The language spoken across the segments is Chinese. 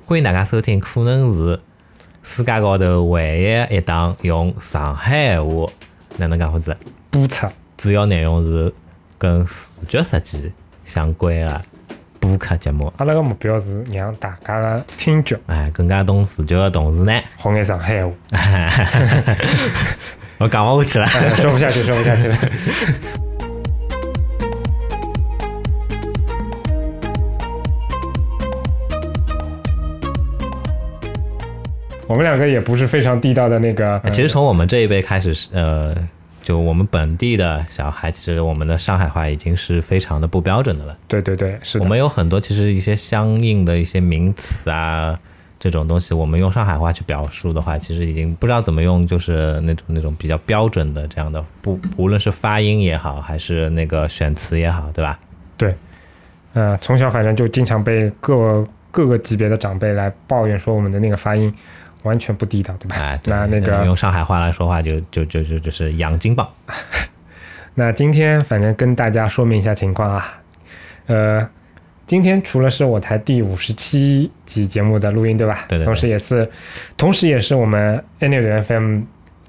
欢迎大家收听，可能是世界高头唯一一档用上海闲话哪能讲法子？播出主要内容是跟视觉设计相关的播客节目。阿拉个目标是让大家的听觉哎，更加懂视觉的同时呢，学眼上海话。我讲不下去了。哎说不下去，说不下去了。我们两个也不是非常地道的那个，其实从我们这一辈开始是呃，就我们本地的小孩，其实我们的上海话已经是非常的不标准的了。对对对，是的，我们有很多其实一些相应的一些名词啊，这种东西，我们用上海话去表述的话，其实已经不知道怎么用，就是那种那种比较标准的这样的，不无论是发音也好，还是那个选词也好，对吧？对，呃，从小反正就经常被各各个级别的长辈来抱怨说我们的那个发音完全不地道，对吧？哎，对那那个用上海话来说话就，就就就就是洋金棒。那今天反正跟大家说明一下情况啊，呃，今天除了是我台第五十七集节目的录音，对吧？对对对同时也是，同时也是我们 a n y FM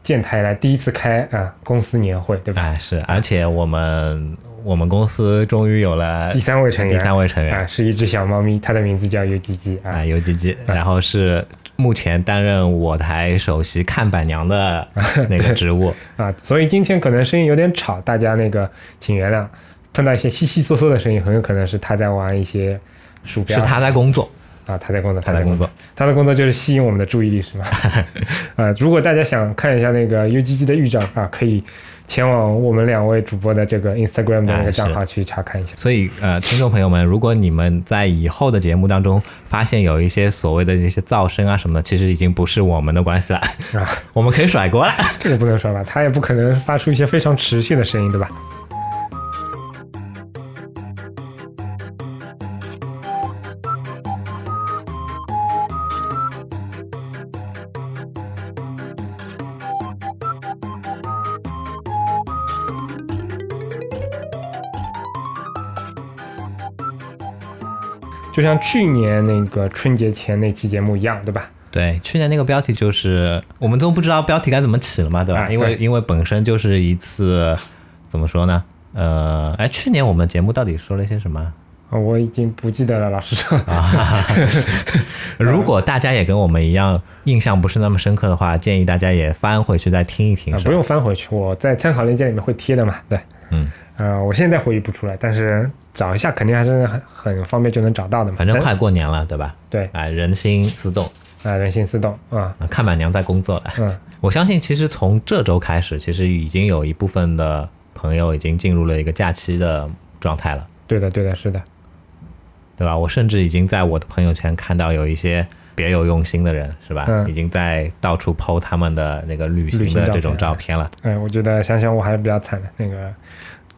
建台来第一次开啊公司年会，对吧？哎，是，而且我们我们公司终于有了第三位成员，第三位成员啊，是一只小猫咪，它的名字叫尤吉吉啊啊，。游吉吉，然后是目前担任我台首席看板娘的 那个职务。啊，所以今天可能声音有点吵，大家那个请原谅。碰到一些悉悉嗦嗦的声音，很有可能是他在玩一些鼠标。是他在工作，啊，他在工作，他在工作，他的工作就是吸引我们的注意力，是吗？啊，如果大家想看一下那个 UGG 的预兆啊，可以前往我们两位主播的这个 Instagram 的那个账号去查看一下。所以呃，听众朋友们，如果你们在以后的节目当中发现有一些所谓的这些噪声啊什么的，其实已经不是我们的关系了，啊，我们可以甩锅了。这个不能甩吧，他也不可能发出一些非常持续的声音，对吧？就像去年那个春节前那期节目一样，对吧？对，去年那个标题就是我们都不知道标题该怎么起了嘛，对吧？啊因为因为本身就是一次怎么说呢？呃，哎，去年我们节目到底说了些什么？啊我已经不记得了，老师说。啊，如果大家也跟我们一样印象不是那么深刻的话，建议大家也翻回去再听一听。啊，不用翻回去，我在参考链接里面会贴的嘛。对，嗯，呃，我现在回忆不出来，但是找一下肯定还是很很方便就能找到的嘛。反正快过年了，对吧？对啊，人心思动啊，人心思动啊，啊，看板娘在工作了。嗯，我相信，其实从这周开始，其实已经有一部分的朋友已经进入了一个假期的状态了，对的，对的，是的，对吧？我甚至已经在我的朋友圈看到有一些别有用心的人，是吧？嗯已经在到处 PO 他们的那个旅行的这种照片了。嗯，我觉得想想我还是比较惨的。那个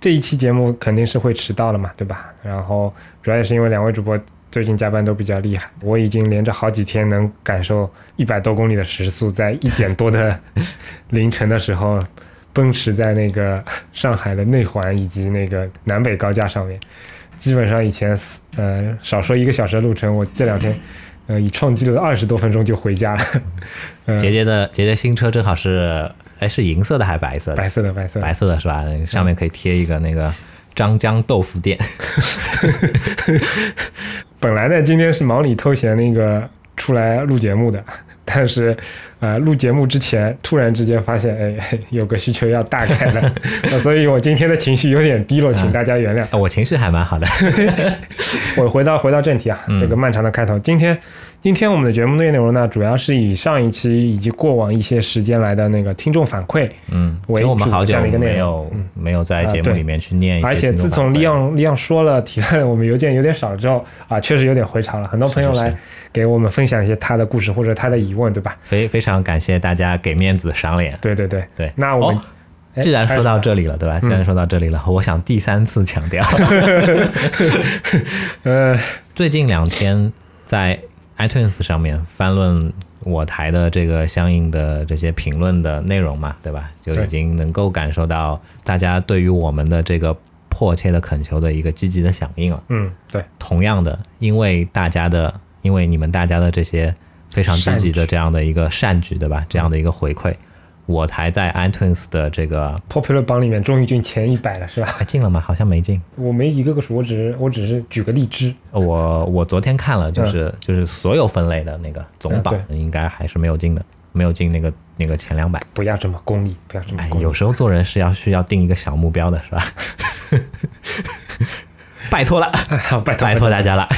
这一期节目肯定是会迟到了嘛，对吧？然后主要也是因为两位主播最近加班都比较厉害，我已经连着好几天能感受一百多公里的时速，在一点多的凌晨的时候奔驰在那个上海的内环以及那个南北高架上面。基本上以前呃少说一个小时的路程，我这两天呃以创纪录的二十多分钟就回家了。嗯、杰杰的杰杰新车正好是，哎，是银色的还是白色的？白色的白色的白色的是吧？上面可以贴一个那个张江豆腐店。本来呢，今天是忙里偷闲那个出来录节目的，但是，呃，录节目之前突然之间发现，哎，有个需求要大改了，呃所以我今天的情绪有点低落，请大家原谅。啊我情绪还蛮好的。我回到回到正题啊，嗯这个漫长的开头，今天今天我们的节目内容呢，主要是以上一期以及过往一些时间来的那个听众反馈，嗯，其为实我们好久主这样的一个内没容有没有在节目里面去念而且自从利昂利昂说了提了我们邮件有点少了之后啊，确实有点回潮了，很多朋友来给我们分享一些他的故事或者他的疑问，对吧？非非常感谢大家给面子赏脸。对对对。对，那我们既然说到这里了，对吧？既然说到这里了，我想第三次强调，呃，最近两天在 iTunes 上面翻论我台的这个相应的这些评论的内容嘛，对吧？就已经能够感受到大家对于我们的这个迫切的恳求的一个积极的响应了。嗯，对，同样的，因为大家的因为你们大家的这些非常积极的这样的一个善举，对吧？这样的一个回馈，我台在 iTunes 的这个 Popular 榜里面终于进前一百了，是吧？还进了吗？好像没进。我没一个个数，我只是我只是举个例子。我我昨天看了，就是、就是所有分类的那个总榜，嗯应该还是没有进的，没有进那个那个前两百。不要这么功利，不要这么哎，功利。有时候做人是要需要定一个小目标的，是吧？拜托了，好，拜托拜托大家了。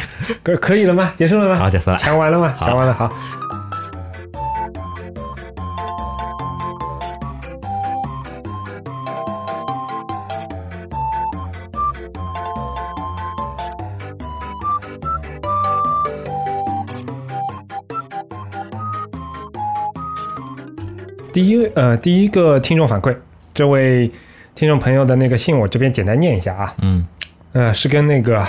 可可以了吗？结束了吗？好，结束了。讲完了吗？好讲完了，好。第一呃，第一个听众反馈，这位听众朋友的那个信，我这边简单念一下啊。嗯呃，是跟那个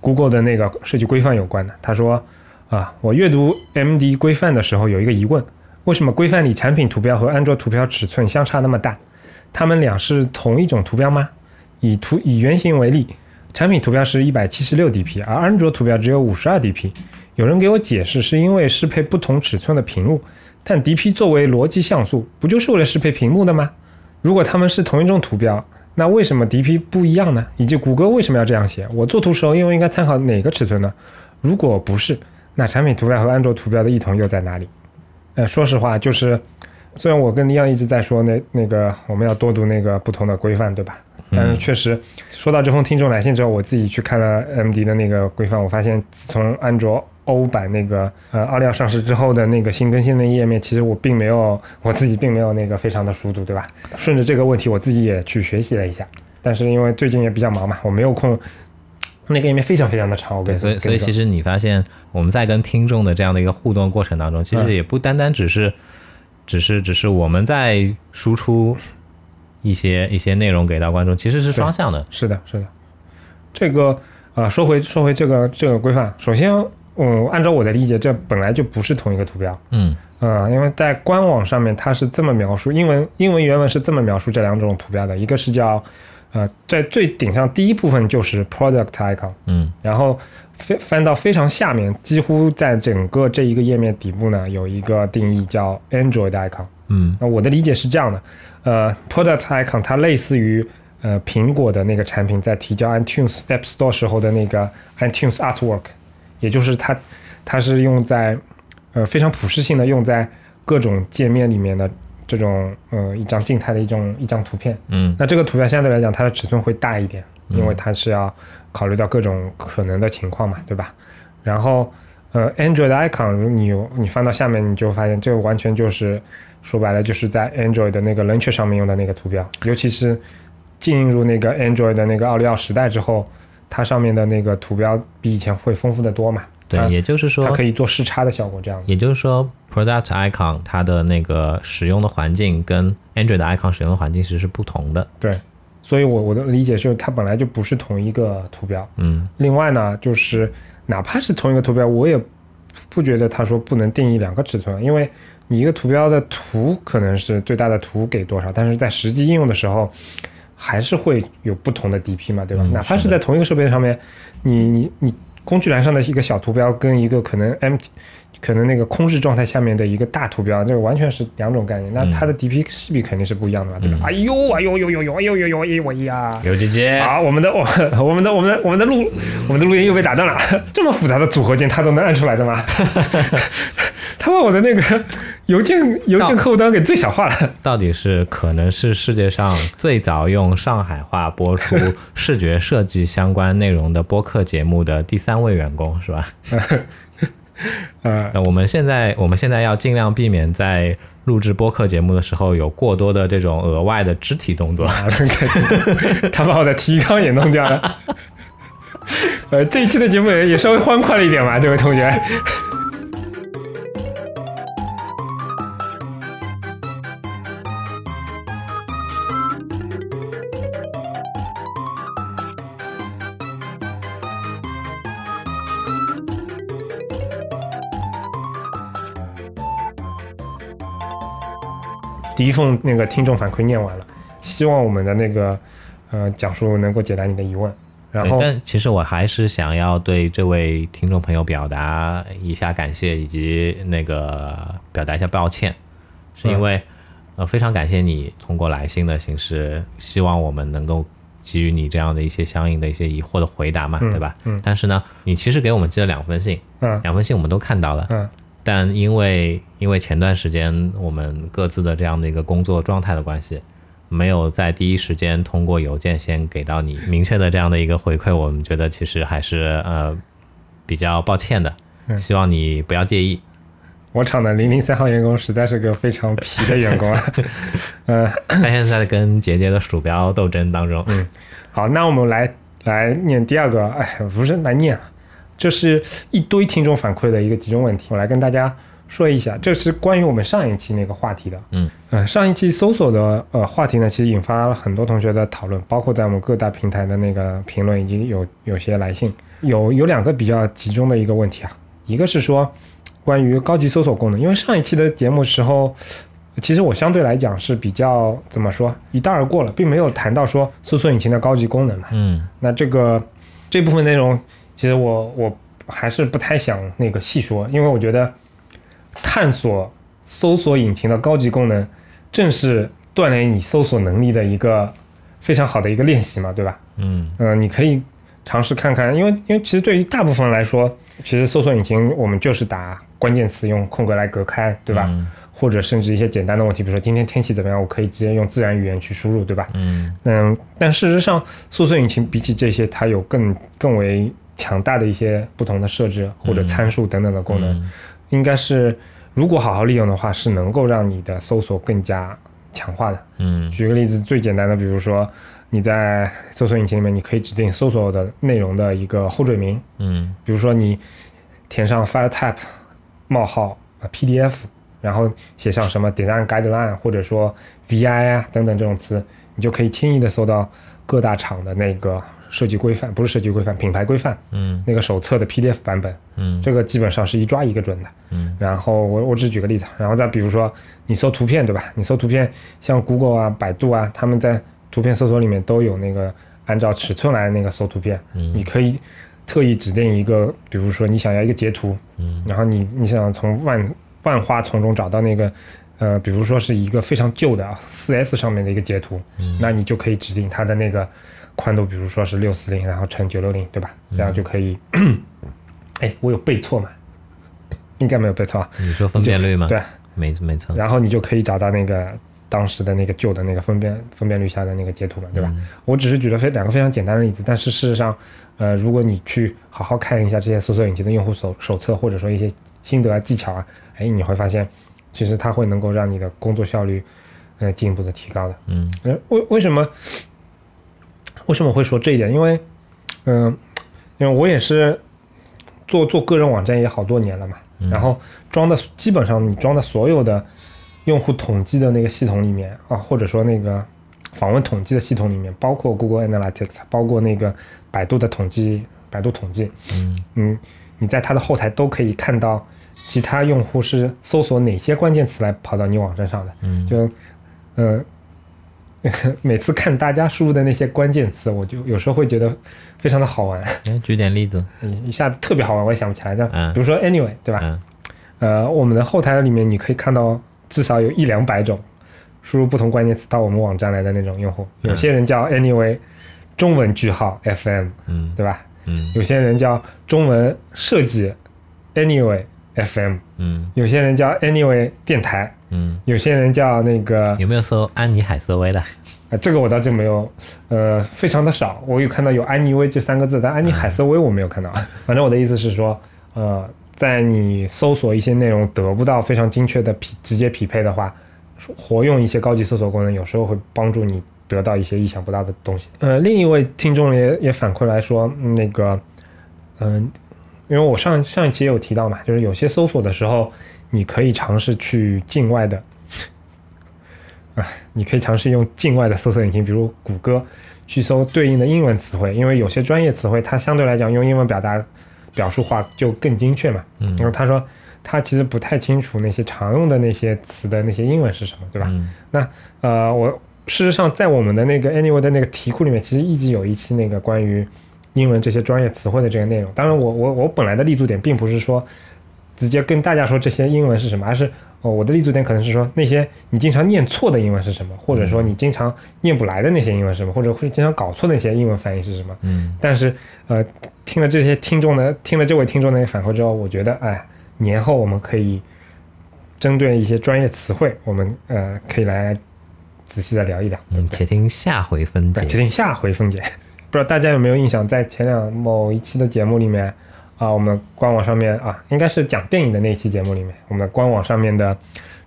Google 的那个设计规范有关的。他说啊，我阅读 MD 规范的时候有一个疑问：为什么规范里产品图标和安卓图标尺寸相差那么大？它们俩是同一种图标吗？以图以原型为例，产品图标是一百七十六 dp，而安卓图标只有五十二 dp。有人给我解释是因为适配不同尺寸的屏幕，但 dp 作为逻辑像素，不就是为了适配屏幕的吗？如果它们是同一种图标，那为什么 DP 不一样呢？以及谷歌为什么要这样写？我做图时候又应该参考哪个尺寸呢？如果不是，那产品图标和安卓图标的异同又在哪里？呃，说实话，就是虽然我跟尼昂一直在说那那个我们要多读那个不同的规范，对吧？但是确实，说到这封听众来信之后，我自己去看了 MD 的那个规范，我发现自从安卓欧版那个呃奥利奥上市之后的那个新更新的页面，其实我并没有我自己并没有那个非常的熟读，对吧？顺着这个问题，我自己也去学习了一下，但是因为最近也比较忙嘛，我没有空。那个页面非常非常的长，我跟对，你所以所以其实实你发现我们在跟听众的这样的一个互动过程当中，其实嗯也不单单只是，只是只是我们在输出一些一些内容给到观众，其实是双向的。是的，是的。这个啊、说回说回这个这个规范，首先，嗯，按照我的理解，这本来就不是同一个图标。嗯嗯，因为在官网上面它是这么描述，英文英文原文是这么描述这两种图标的，一个是叫呃，在最顶上第一部分就是 product icon，嗯然后翻翻到非常下面，几乎在整个这一个页面底部呢有一个定义叫 Android icon。嗯那我的理解是这样的，呃，product icon 它类似于呃苹果的那个产品在提交 iTunes App Store 时候的那个 iTunes Artwork，也就是它它是用在呃非常普适性的用在各种界面里面的这种呃一张静态的一种一张图片。嗯那这个图标相对来讲它的尺寸会大一点，嗯因为它是要考虑到各种可能的情况嘛，对吧？然后呃，Android icon 如你有你翻到下面，你就发现这个完全就是说白了就是在 Android 的那个 Launcher 上面用的那个图标，尤其是进入那个 Android 的那个奥利奥时代之后，它上面的那个图标比以前会丰富的多嘛。对，也就是说它，可以做视差的效果，这样也就是说，product icon 它的那个使用的环境跟 Android 的 icon 使用的环境其实是不同的。对。所以我我的理解是，它本来就不是同一个图标。嗯另外呢，就是哪怕是同一个图标，我也不觉得他说不能定义两个尺寸，因为你一个图标的图可能是最大的图给多少，但是在实际应用的时候，还是会有不同的 DP 嘛，对吧？嗯哪怕是在同一个设备上面，你你你工具栏上的一个小图标跟一个可能 M 可能那个空置状态下面的一个大图标，这个完全是两种概念，那它的 DP 势必肯定是不一样的嘛，对吧？哎呦哎呦呦呦呦哎呦呦呦哎呀！刘姐姐，好，我们的我我们的我们的我们的录我们的录音又被打断了。这么复杂的组合键，他都能按出来的吗？他把我的那个邮件邮件客户端给最小化了。到底是可能是世界上最早用上海话播出视觉设计相关内容的播客节目的第三位员工，是吧？呃，那我们现在我们现在要尽量避免在录制播客节目的时候有过多的这种额外的肢体动作。啊他把我的提纲也弄掉了。呃，这一期的节目也也稍微欢快了一点嘛，这位同学。第一封那个听众反馈念完了，希望我们的那个呃讲述能够解答你的疑问。然后但其实我还是想要对这位听众朋友表达一下感谢，以及那个表达一下抱歉，是因为、呃非常感谢你通过来信的形式，希望我们能够给予你这样的一些相应的一些疑惑的回答嘛，嗯对吧？嗯。但是呢，你其实给我们寄了两封信，嗯。两封信我们都看到了，嗯但因为因为前段时间我们各自的这样的一个工作状态的关系，没有在第一时间通过邮件先给到你明确的这样的一个回馈，我们觉得其实还是呃比较抱歉的，嗯。希望你不要介意。我厂的零零三号员工实在是个非常皮的员工啊。呃，他现在跟杰杰的鼠标斗争当中，嗯。好，那我们来来念第二个，哎，不是难念，这是一堆听众反馈的一个集中问题，我来跟大家说一下，这是关于我们上一期那个话题的。嗯呃，上一期搜索的呃话题呢，其实引发了很多同学的讨论，包括在我们各大平台的那个评论，以及有有些来信，有有两个比较集中的一个问题啊，一个是说关于高级搜索功能，因为上一期的节目时候。其实我相对来讲是比较怎么说一带而过了，并没有谈到说搜索引擎的高级功能嘛。嗯那这个这部分内容，其实我我还是不太想那个细说，因为我觉得探索搜索引擎的高级功能，正是锻炼你搜索能力的一个非常好的一个练习嘛，对吧？嗯嗯、你可以尝试看看，因为因为其实对于大部分人来说，其实搜索引擎我们就是打关键词，用空格来隔开，对吧？嗯或者甚至一些简单的问题，比如说今天天气怎么样，我可以直接用自然语言去输入，对吧？嗯嗯，但事实上，搜索引擎比起这些，它有更更为强大的一些不同的设置或者参数等等的功能，嗯。应该是如果好好利用的话，是能够让你的搜索更加强化的。嗯。举个例子，最简单的，比如说你在搜索引擎里面，你可以指定搜索的内容的一个后缀名，嗯。比如说你填上 file type 冒号呃 PDF，然后写上什么 design guideline 或者说 VI 啊等等这种词，你就可以轻易的搜到各大厂的那个设计规范，不是设计规范，品牌规范嗯那个手册的 PDF 版本，嗯这个基本上是一抓一个准的。嗯然后我我只举个例子，然后再比如说你搜图片对吧？你搜图片，像 Google 啊、百度啊，他们在图片搜索里面都有那个按照尺寸来那个搜图片，嗯你可以特意指定一个，比如说你想要一个截图，嗯然后你你想从万万花丛中找到那个。呃，比如说是一个非常旧的啊四 S 上面的一个截图，嗯那你就可以指定它的那个宽度，比如说是六四零，然后乘九六零，对吧？这样就可以。哎，我有背错吗？应该没有背错啊。你说分辨率吗？对，没没错。然后你就可以找到那个当时的那个旧的那个分辨分辨率下的那个截图嘛，对吧？我只是举了非两个非常简单的例子，但是事实上，呃，如果你去好好看一下这些搜索引擎的用户手手册，或者说一些心得啊、技巧啊，哎，你会发现，其实它会能够让你的工作效率，呃，进一步的提高的。嗯呃，为为什么为什么会说这一点？因为，嗯、因为我也是做做个人网站也好多年了嘛，然后装的基本上你装的所有的用户统计的那个系统里面啊，或者说那个访问统计的系统里面，包括 Google Analytics，包括那个百度的统计，百度统计，嗯嗯，你在它的后台都可以看到其他用户是搜索哪些关键词来跑到你网站上的。嗯就，呃，每次看大家输入的那些关键词，我就有时候会觉得非常的好玩，哎，举点例子。一一下子特别好玩，我也想不起来。这样，嗯比如说 anyway，对吧？嗯呃，我们的后台里面你可以看到至少有一两百种输入不同关键词到我们网站来的那种用户，有些人叫 anyway 中文句号 FM，嗯对吧？嗯有些人叫中文设计 anyway FM，嗯有些人叫 anyway 电台，嗯，有些人叫那个有没有搜安妮海瑟薇的？啊，这个我倒真没有，呃，非常的少。我有看到有安妮薇这三个字，但安妮海瑟薇我没有看到。反正我的意思是说，呃，在你搜索一些内容得不到非常精确的匹直接匹配的话，活用一些高级搜索功能，有时候会帮助你得到一些意想不到的东西。呃，另一位听众也也反馈来说，嗯那个，嗯、因为我上上一期也有提到嘛，就是有些搜索的时候，你可以尝试去境外的。啊，你可以尝试用境外的搜索引擎，比如谷歌，去搜对应的英文词汇，因为有些专业词汇它相对来讲用英文表达表述化就更精确嘛。嗯因为他说他其实不太清楚那些常用的那些词的那些英文是什么，对吧？嗯那呃，我事实上在我们的那个 Anyway 的那个题库里面，其实一直有一期那个关于英文这些专业词汇的这个内容。当然我，我我本来的立足点并不是说直接跟大家说这些英文是什么，而是哦，我的立足点可能是说那些你经常念错的英文是什么，或者说你经常念不来的那些英文是什么，或者会经常搞错那些英文翻译是什么。嗯但是呃，听了这些听众的，听了这位听众的反馈之后，我觉得哎，年后我们可以针对一些专业词汇，我们呃可以来仔细的聊一聊。嗯，且听下回分，解。且听下回分解。不知道大家有没有印象，在前两某一期的节目里面啊，我们官网上面啊，应该是讲电影的那一期节目里面，我们的官网上面的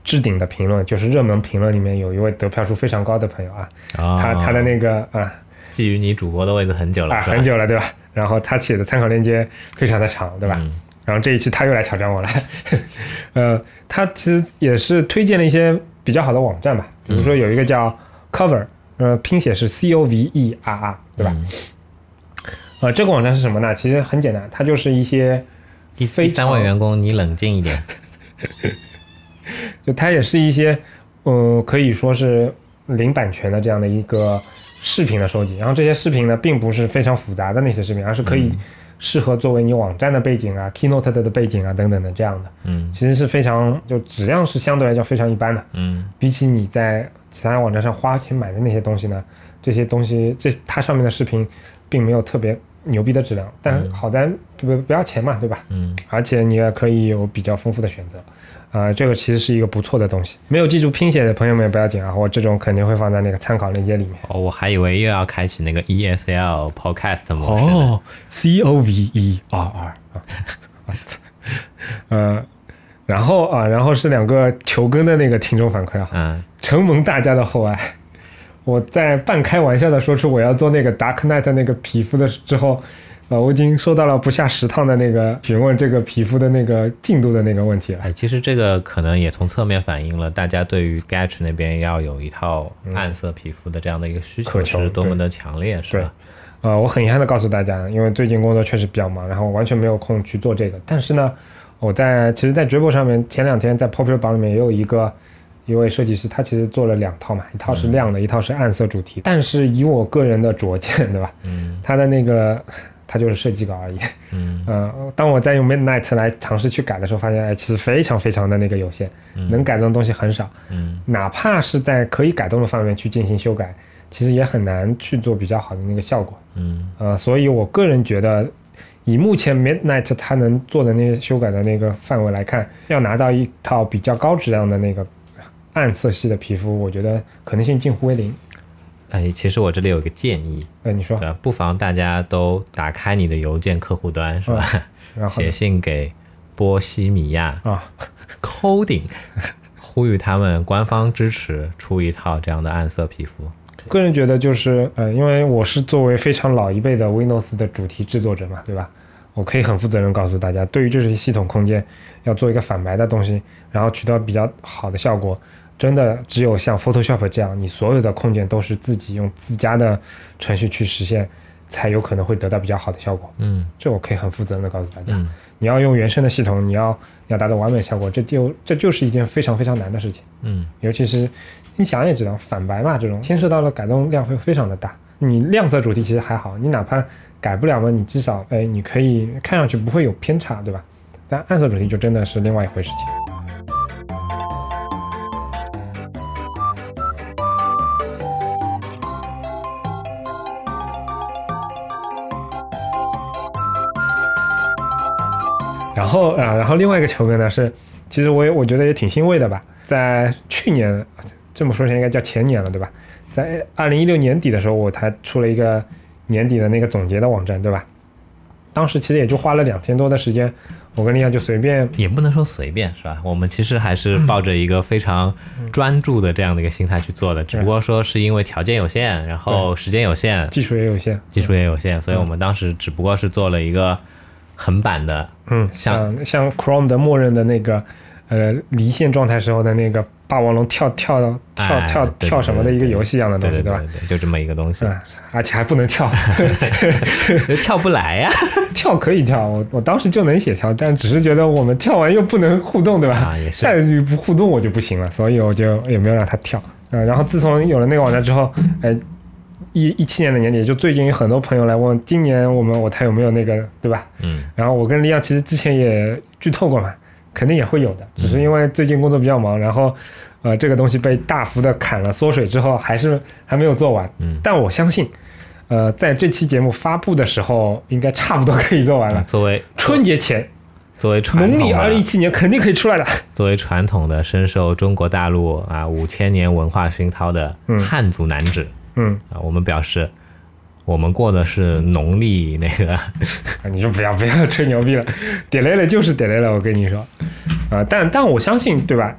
置顶的评论，就是热门评论里面有一位得票数非常高的朋友啊，啊，他他的那个啊觊觎你主播的位置很久了，啊很久了，对吧？然后他写的参考链接非常的长，对吧？嗯然后这一期他又来挑战我了，呃，他其实也是推荐了一些比较好的网站吧，比如说有一个叫 Cover，呃，拼写是 C O V E R R，对吧？嗯呃，这个网站是什么呢？其实很简单，它就是一些第三位员工，你冷静一点。就它也是一些，呃，可以说是零版权的这样的一个视频的收集。然后这些视频呢，并不是非常复杂的那些视频，而是可以适合作为你网站的背景啊、Keynote 的背景啊等等的这样的。嗯其实是非常就质量是相对来讲非常一般的，嗯比起你在其他网站上花钱买的那些东西呢，这些东西这它上面的视频并没有特别牛逼的质量，但好在不不要钱嘛，对吧？嗯而且你也可以有比较丰富的选择，啊、这个其实是一个不错的东西。没有记住拼写的朋友们也不要紧啊，我这种肯定会放在那个参考链接里面。哦，我还以为又要开启那个 ESL Podcast 模式。哦，C O V E R R 啊，我 操呃，然后啊，然后是两个求更的那个听众反馈啊，嗯承蒙大家的厚爱，我在半开玩笑的说出我要做那个 Dark Knight 那个皮肤的之后，呃，我已经收到了不下十趟的那个询问这个皮肤的那个进度的那个问题了。哎，其实这个可能也从侧面反映了大家对于 Sketch 那边要有一套暗色皮肤的这样的一个需求是多么的强烈，是对吧？呃，我很遗憾的告诉大家，因为最近工作确实比较忙，然后完全没有空去做这个。但是呢，我在其实，在 Dribble 上面前两天在 Popular 榜里面也有一个一位设计师，他其实做了两套嘛，一套是亮的，一套是暗色主题。但是以我个人的拙见，对吧？嗯他的那个他就是设计稿而已。嗯 呃，当我在用 Midnight 来尝试去改的时候，发现哎，其实非常非常的那个有限，能改动的东西很少。嗯哪怕是在可以改动的范围去进行修改，其实也很难去做比较好的那个效果。嗯呃，所以我个人觉得，以目前 Midnight 它能做的那些修改的那个范围来看，要拿到一套比较高质量的那个暗色系的皮肤，我觉得可能性近乎为零。哎，其实我这里有一个建议，呃，你说，对吧？不妨大家都打开你的邮件客户端，是吧？然后 写信给波西米亚啊，Coding，呼吁他们官方支持出一套这样的暗色皮肤。个人觉得就是，呃，因为我是作为非常老一辈的 Windows 的主题制作者嘛，对吧？我可以很负责任告诉大家，对于这些系统空间要做一个反白的东西，然后取得比较好的效果，真的只有像 Photoshop 这样，你所有的控件都是自己用自家的程序去实现，才有可能会得到比较好的效果。嗯这我可以很负责任的告诉大家，嗯你要用原生的系统，你要你要达到完美效果，这就这就是一件非常非常难的事情。嗯尤其是你想也知道，反白嘛，这种牵涉到的改动量会非常的大。你亮色主题其实还好，你哪怕改不了嘛，你至少哎，你可以看上去不会有偏差，对吧？但暗色主题就真的是另外一回事情。然后啊，然后另外一个球哥呢是，其实我也我觉得也挺欣慰的吧，在去年这么说起来应该叫前年了，对吧？在二零一六年底的时候，我才出了一个年底的那个总结的网站，对吧？当时其实也就花了两天多的时间，我跟丽亚就随便也不能说随便，是吧？我们其实还是抱着一个非常专注的这样的一个心态去做的，只不过说是因为条件有限，然后时间有限，技术也有限，技术也有限，所以我们当时只不过是做了一个横版的，嗯，像像 Chrome 的默认的那个呃离线状态时候的那个霸王龙跳跳跳哎跳跳什么的一个游戏一样的东西，吧对吧对？对，就这么一个东西，嗯，而且还不能跳，跳不来呀。跳可以跳，我我当时就能写跳，但只是觉得我们跳完又不能互动，对吧？啊也是再不互动我就不行了，所以我就也没有让他跳。嗯，然后自从有了那个网站之后，哎，一一七年的年底，就最近有很多朋友来问，今年我们我台有没有那个，对吧？嗯，然后我跟李阳其实之前也剧透过嘛，肯定也会有的，只是因为最近工作比较忙，然后呃这个东西被大幅的砍了缩水之后，还是还没有做完。嗯，但我相信，呃，在这期节目发布的时候，应该差不多可以做完了。作为春节前，作为传统农历二零一七年肯定可以出来的。作为传统的深受中国大陆啊五千年文化熏陶的嗯汉族男子嗯，啊，我们表示我们过的是农历那个 啊你就不要不要吹牛逼了，点雷了就是点雷了，我跟你说，啊、但但我相信，对吧？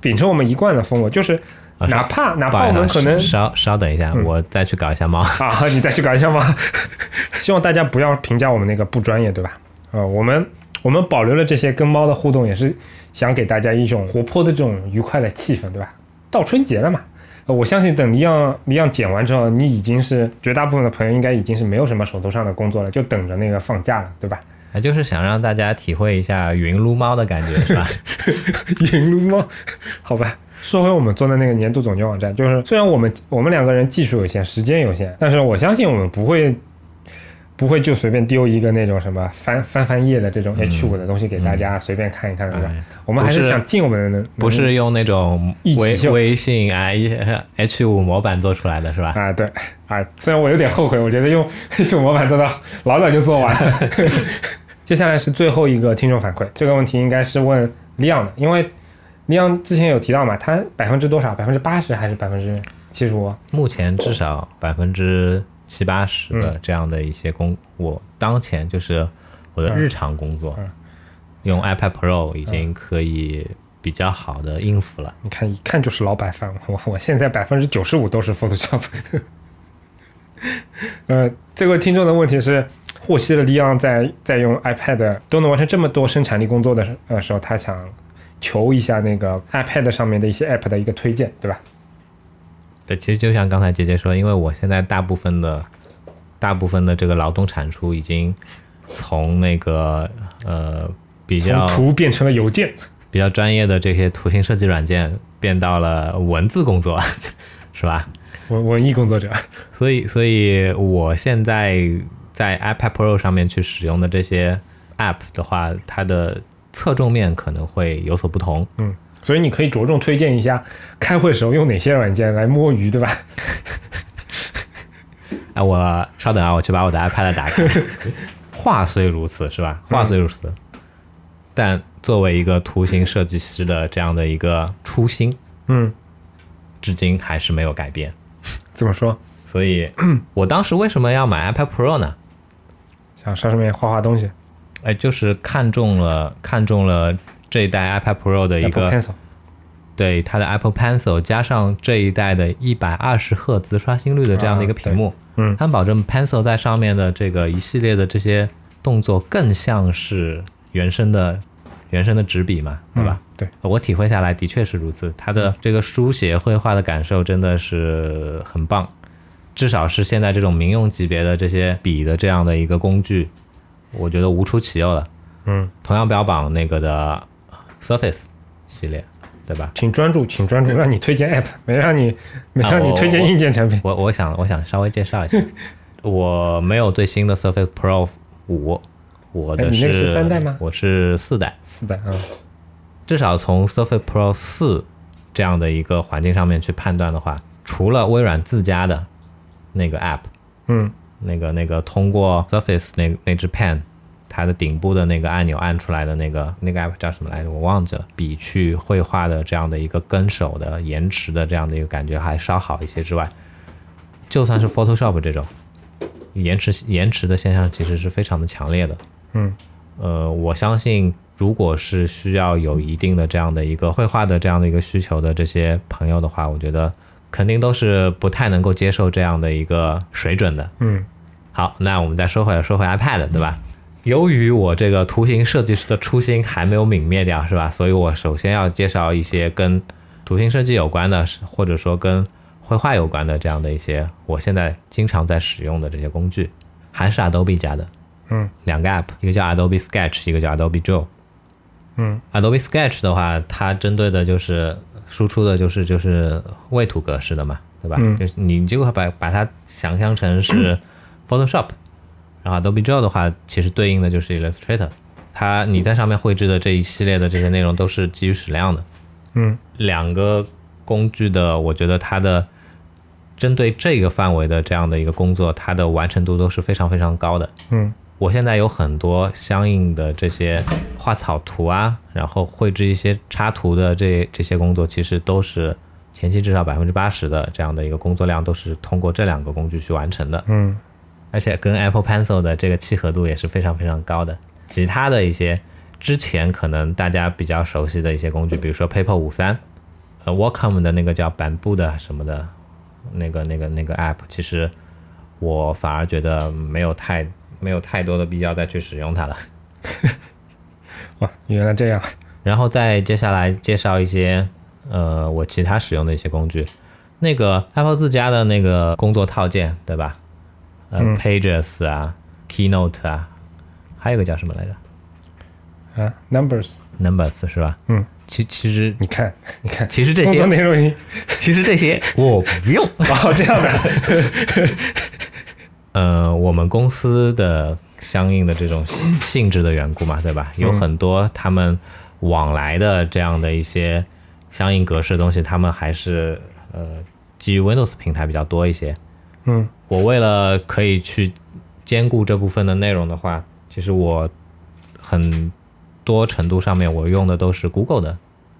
秉承我们一贯的风格，就是啊哪怕哪怕我们可能稍稍等一下，嗯我再去搞一下猫。啊，你再去搞一下猫？希望大家不要评价我们那个不专业，对吧？呃，我们我们保留了这些跟猫的互动，也是想给大家一种活泼的这种愉快的气氛，对吧？到春节了嘛，呃我相信等离样离样剪完之后，你已经是绝大部分的朋友应该已经是没有什么手头上的工作了，就等着那个放假了，对吧？啊，就是想让大家体会一下云撸猫的感觉，是吧？云撸猫，好吧。说回我们做的那个年度总结网站，就是虽然我们我们两个人技术有限，时间有限，但是我相信我们不会不会就随便丢一个那种什么翻翻翻页的这种 H 五的东西给大家随便看一看，对吧？哎我们还是想尽我们的能，不是用那种微微信啊一 H 五模板做出来的是吧？啊，对啊，虽然我有点后悔，我觉得用 H 五模板做的老早就做完了。接下来是最后一个听众反馈，这个问题应该是问李昂的，因为李昂之前有提到嘛，他百分之多少？百分之八十还是百分之七十五？目前至少百分之七八十嗯的这样的一些工，我当前就是我的日常工作，用 iPad Pro 已经可以比较好的应付了。你看，一看就是老板范。我我现在百分之九十五都是 Photoshop。呃，这位听众的问题是，获悉了利昂在在用 iPad 都能完成这么多生产力工作的时候，他想求一下那个 iPad 上面的一些 App 的一个推荐，对吧？对，其实就像刚才姐姐说，因为我现在大部分的大部分的这个劳动产出已经从那个呃比较从图变成了邮件，比较专业的这些图形设计软件变到了文字工作，是吧？文文艺工作者。所以，所以我现在在 iPad Pro 上面去使用的这些 App 的话，它的侧重面可能会有所不同。嗯，所以你可以着重推荐一下开会时候用哪些软件来摸鱼，对吧？啊，我稍等啊，我去把我的 iPad 打开。话虽如此，是吧？话虽如此，但作为一个图形设计师的这样的一个初心，嗯，至今还是没有改变。怎么说？所以，我当时为什么要买 iPad Pro 呢？想上上面画画东西哎，就是看中了看中了这一代 iPad Pro 的一个 Pencil。对它的 Apple Pencil 加上这一代的一百二十赫兹刷新率的这样的一个屏幕，嗯它保证 Pencil 在上面的这个一系列的这些动作更像是原生的原生的纸笔嘛，对吧？嗯对，我体会下来的确是如此，它的这个书写绘画的感受真的是很棒，至少是现在这种民用级别的这些笔的这样的一个工具，我觉得无出其右了。嗯，同样标榜那个的 Surface 系列，对吧？请专注，请专注，让你推荐 App，没让你没让你推荐硬件产品。我我想我想稍微介绍一下，我没有最新的 Surface Pro 五，我的哎你那个是三代吗？我是四代，四代啊，至少从 Surface Pro 四这样的一个环境上面去判断的话，除了微软自家的那个 App，嗯。那个那个通过 Surface 那那支 Pen，它的顶部的那个按钮按出来的那个那个 App 叫什么来着？我忘记了。比去绘画的这样的一个跟手的延迟的这样的一个感觉还稍好一些之外，就算是 Photoshop 这种延迟延迟的现象，其实是非常的强烈的。嗯呃，我相信，如果是需要有一定的这样的一个绘画的这样的一个需求的这些朋友的话，我觉得肯定都是不太能够接受这样的一个水准的。嗯好，那我们再说回来，说回 iPad，对吧？由于我这个图形设计师的初心还没有泯灭掉，是吧？所以我首先要介绍一些跟图形设计有关的，或者说跟绘画有关的这样的一些我现在经常在使用的这些工具，还是 Adobe 家的嗯两个 App，一个叫 Adobe Sketch，一个叫 Adobe Draw。嗯 Adobe Sketch 的话，它针对的就是输出的就是就是位图格式的嘛，对吧？嗯就是你就会把把它想象成是 Photoshop，然后 Adobe Draw 的话，其实对应的就是 Illustrator，它你在上面绘制的这一系列的这些内容都是基于矢量的。嗯两个工具的，我觉得它的针对这个范围的这样的一个工作，它的完成度都是非常非常高的。嗯我现在有很多相应的这些画草图啊，然后绘制一些插图的这这些工作，其实都是前期至少百分之八十的这样的一个工作量都是通过这两个工具去完成的，嗯而且跟 Apple Pencil 的这个契合度也是非常非常高的。其他的一些之前可能大家比较熟悉的一些工具，比如说 Paper 五三，呃 Wacom 的那个叫板布的什么的，那个那个那个 App，其实我反而觉得没有太没有太多的必要再去使用它了。哇，原来这样。然后再接下来介绍一些呃我其他使用的一些工具，那个 Apple 自家的那个工作套件，对吧？呃、嗯 Pages 啊，Keynote 啊，还有一个叫什么来着啊，numbers，？Numbers 是吧？嗯，其其实你看，你看，其实这些其实这些我不用。哦这样的，呃，我们公司的相应的这种性质的缘故嘛，对吧？有很多他们往来的这样的一些相应格式的东西，他们还是呃基于 Windows 平台比较多一些。嗯我为了可以去兼顾这部分的内容的话，其实我很多程度上面我用的都是 Google 的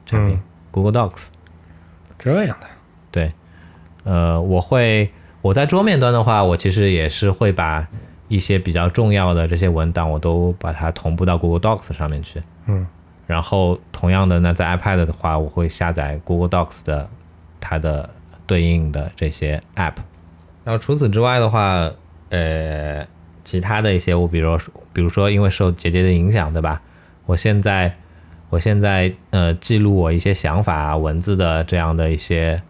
产品、嗯 g o o g l e Docs。这样的，对，呃，我会我在桌面端的话，我其实也是会把一些比较重要的这些文档，我都把它同步到 Google Docs 上面去。嗯然后同样的呢，在 iPad 的话，我会下载 Google Docs 的它的对应的这些 App。然后除此之外的话，呃，其他的一些我比如说，比如说因为受姐姐的影响，对吧？我现在我现在呃记录我一些想法啊、文字的这样的一些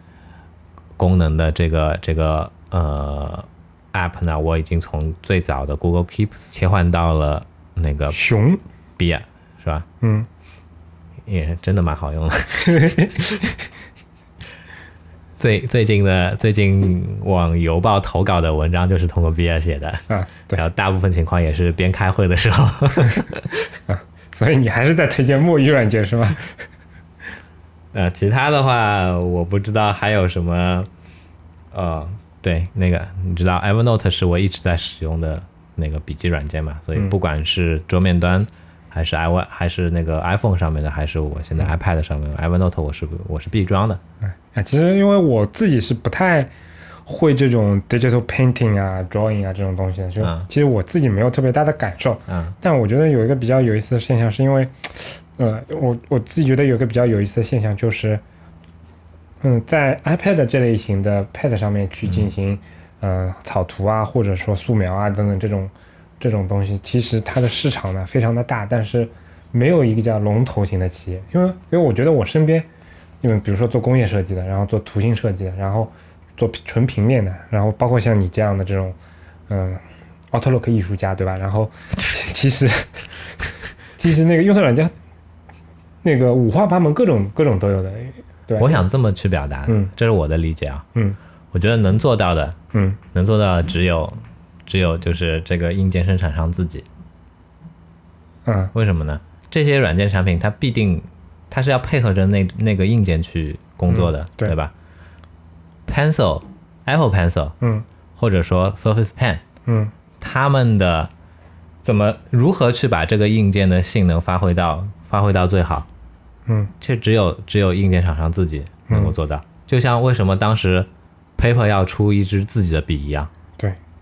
功能的这个这个呃 App 呢，我已经从最早的 Google Keep 切换到了那个熊，Bear，是吧？嗯也真的蛮好用的。最最近的最近往邮报投稿的文章就是通过 B 二写的，啊，然，后大部分情况也是边开会的时候。所以你还是在推荐墨鱼软件是吗？呃，其他的话我不知道还有什么，呃，对，那个你知道 Evernote 是我一直在使用的那个笔记软件嘛，所以嗯不管是桌面端还是 i 还是那个 iPhone 上面的，还是我现在 iPad 上面的 Evernote，我是我是必装的。啊，其实因为我自己是不太会这种 digital painting 啊、drawing 啊这种东西的，就嗯其实我自己没有特别大的感受。嗯但我觉得有一个比较有意思的现象，是因为，呃，我我自己觉得有一个比较有意思的现象就是，嗯，在 iPad 这类型的 Pad 上面去进行，呃，草图啊，或者说素描啊等等这种这种东西，其实它的市场呢非常的大，但是没有一个叫龙头型的企业，因为因为我觉得我身边，因为比如说做工业设计的，然后做图形设计的，然后做纯平面的，然后包括像你这样的这种，嗯、Outlook 艺术家，对吧？然后 其实其实那个用户软件，那个五花八门，各种各种都有的，对？我想这么去表达，嗯这是我的理解啊。嗯我觉得能做到的，嗯能做到的只有只有就是这个硬件生产商自己。嗯为什么呢？这些软件产品它必定它是要配合着那那个硬件去工作的，嗯对吧？Pencil、Apple Pencil 嗯或者说 Surface Pen，嗯他们的怎么如何去把这个硬件的性能发挥到发挥到最好？嗯这只有只有硬件厂商自己能够做到。就像为什么当时 Paper 要出一支自己的笔一样，对，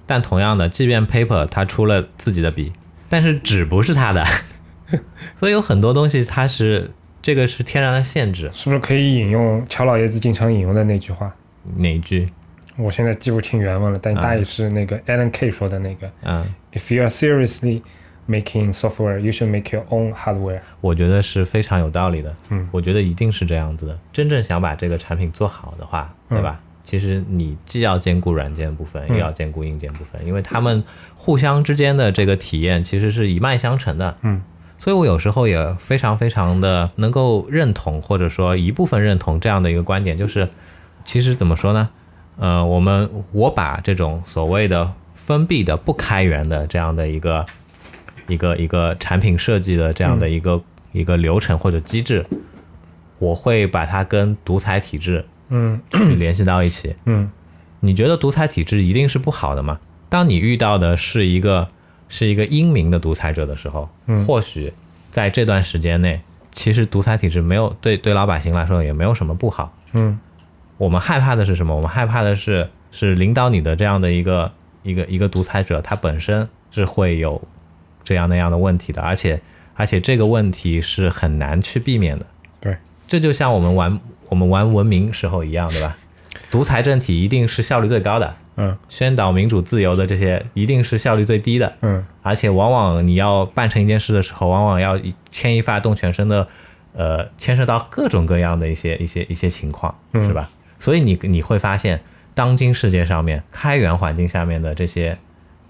但同样的，即便 Paper 它出了自己的笔，但是纸不是它的，所以有很多东西它是这个是天然的限制。是不是可以引用乔老爷子经常引用的那句话？哪一句？我现在记不清原文了，但大意是那个 Alan Kay 说的那个、嗯，If you are seriously making software, you should make your own hardware。我觉得是非常有道理的。嗯我觉得一定是这样子的。真正想把这个产品做好的话，对吧？其实你既要兼顾软件部分，又要兼顾硬件部分，因为他们互相之间的这个体验其实是一脉相承的。嗯，所以我有时候也非常非常的能够认同，或者说一部分认同这样的一个观点，就是其实怎么说呢？呃，我们我把这种所谓的封闭的不开源的这样的一个一个一个产品设计的这样的一个、一个流程或者机制，我会把它跟独裁体制嗯去联系到一起。嗯你觉得独裁体制一定是不好的吗？当你遇到的是一个是一个英明的独裁者的时候，嗯或许在这段时间内，其实独裁体制没有对对老百姓来说也没有什么不好。嗯我们害怕的是什么？我们害怕的是是领导你的这样的一个一个一个独裁者，他本身是会有这样那样的问题的，而且而且这个问题是很难去避免的。对，这就像我们玩我们玩文明时候一样，对吧？独裁政体一定是效率最高的，嗯。宣导民主自由的这些一定是效率最低的，嗯。而且往往你要办成一件事的时候，往往要牵一发动全身的，呃，牵涉到各种各样的一些一些一些情况，嗯。是吧？所以你你会发现，当今世界上面开源环境下面的这些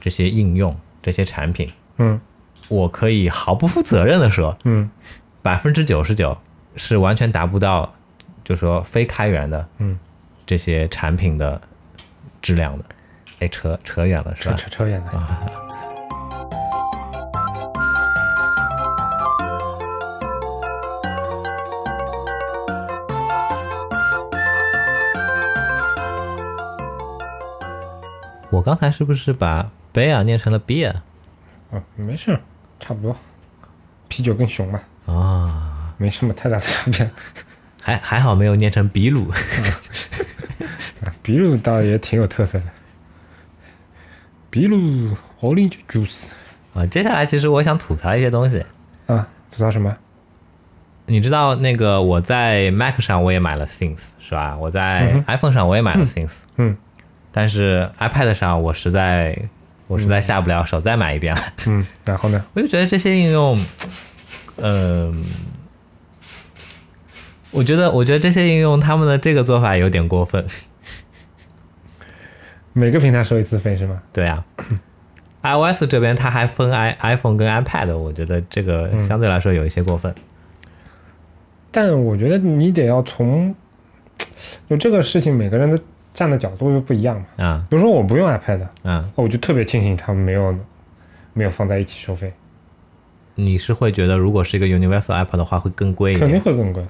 这些应用、这些产品，嗯。我可以毫不负责任的说，嗯。百分之九十九是完全达不到，就说非开源的，嗯，这些产品的质量的。哎，扯扯远了是吧？扯扯远了。我刚才是不是把 beer 念成了 beer 哦，没事，差不多。啤酒更熊嘛，啊？没什么太大的差别。还还好没有念成比鲁。比鲁倒也挺有特色的。比鲁 orange juice 啊，接下来其实我想吐槽一些东西。啊，吐槽什么？你知道那个我在 Mac 上我也买了 Things 是吧？我在嗯 iPhone 上我也买了 Things，、嗯但是 iPad 上我实在我实在下不了手，再买一遍了。嗯，然后呢？我就觉得这些应用，嗯、我觉得我觉得这些应用他们的这个做法有点过分。每个平台收一次费是吗？对啊，iOS 这边它还分 i iPhone 跟 iPad，我觉得这个嗯相对来说有一些过分。但我觉得你得要从，就这个事情每个人的站的角度又不一样嘛。啊比如说我不用 iPad，啊，我就特别庆幸他们没有没有放在一起收费，你是会觉得如果是一个 Universal App 的话会更贵一肯定会更贵，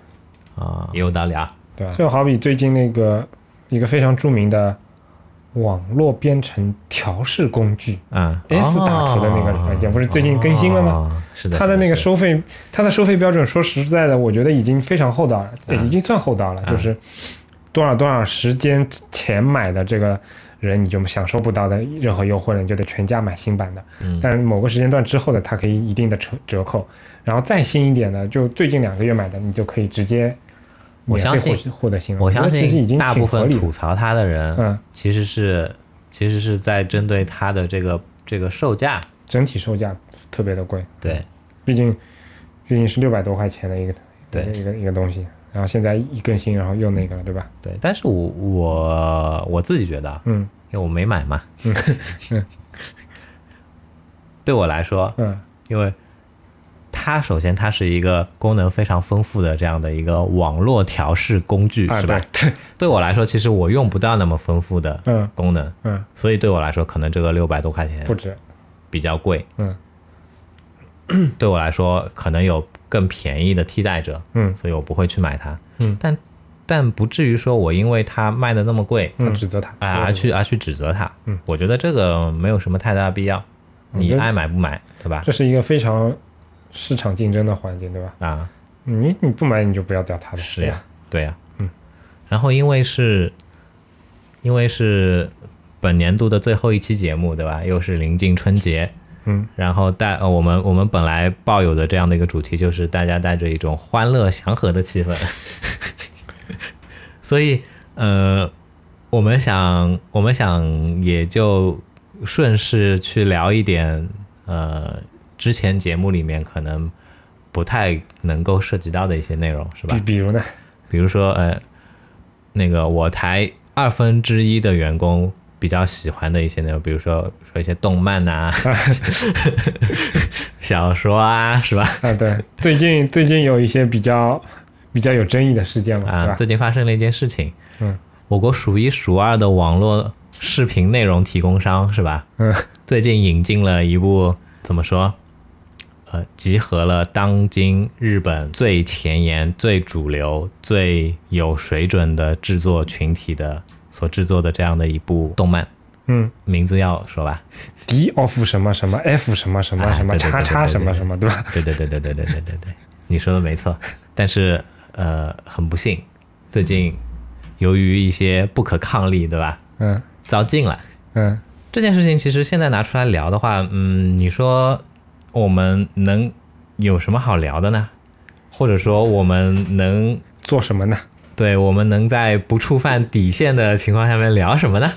啊？也有道理啊。对吧？就好比最近那个一个非常著名的网络编程调试工具嗯 S 打头的那个软件，不是最近更新了吗？哦是的，它的那个收费，它的收费标准，说实在的，我觉得已经非常厚道了，嗯已经算厚道了，嗯就是多少多少时间前买的这个人，你就享受不到的任何优惠了，你就得全价买新版的。嗯但某个时间段之后的，它可以一定的折折扣，然后再新一点的，就最近两个月买的，你就可以直接我相信获获得新的。我相觉得其实已经信大部分吐槽它的人，嗯，其实是其实是在针对它的这个这个售价。整体售价特别的贵，对，毕竟毕竟是六百多块钱的一个对一个一个东西，然后现在一更新，然后又那个了，对吧？对，但是我我我自己觉得啊，嗯因为我没买嘛，嗯 对我来说，嗯因为它首先它是一个功能非常丰富的这样的一个网络调试工具，啊是吧？对对，我来说，其实我用不到那么丰富的嗯功能，嗯，所以对我来说，可能这个六百多块钱不值，比较贵。嗯对我来说，可能有更便宜的替代者，嗯所以我不会去买它。嗯但但不至于说我因为它卖的那么贵，嗯，指责它啊，而去而去指责它。嗯，我觉得这个没有什么太大的必要，你爱买不买，对吧？这是一个非常市场竞争的环境，对吧？啊，你你不买你就不要掉它的，是呀对呀，嗯。然后因为是，因为是本年度的最后一期节目，对吧？又是临近春节，嗯然后带呃我们我们本来抱有的这样的一个主题就是大家带着一种欢乐祥和的气氛，所以呃，我们想我们想也就顺势去聊一点呃之前节目里面可能不太能够涉及到的一些内容，是吧比？比如呢？比如说呃那个我台二分之一的员工。比较喜欢的一些内容，比如说说一些动漫呐、小说啊，是吧？啊，对，最近最近有一些比较比较有争议的事件嘛，对啊，吧？最近发生了一件事情，嗯，我国数一数二的网络视频内容提供商是吧？嗯，最近引进了一部怎么说？呃，集合了当今日本最前沿、最主流、最有水准的制作群体的所制作的这样的一部动漫，嗯名字要说吧？，D of 什么什么 F 什么什么什么叉叉什么什么，对吧？对对对对对对对对对，你说的没错。但是呃，很不幸，最近由于一些不可抗力，对吧，嗯遭禁了。嗯这件事情其实现在拿出来聊的话，嗯，你说我们能有什么好聊的呢？或者说我们能做什么呢？对我们能在不触犯底线的情况下面聊什么呢？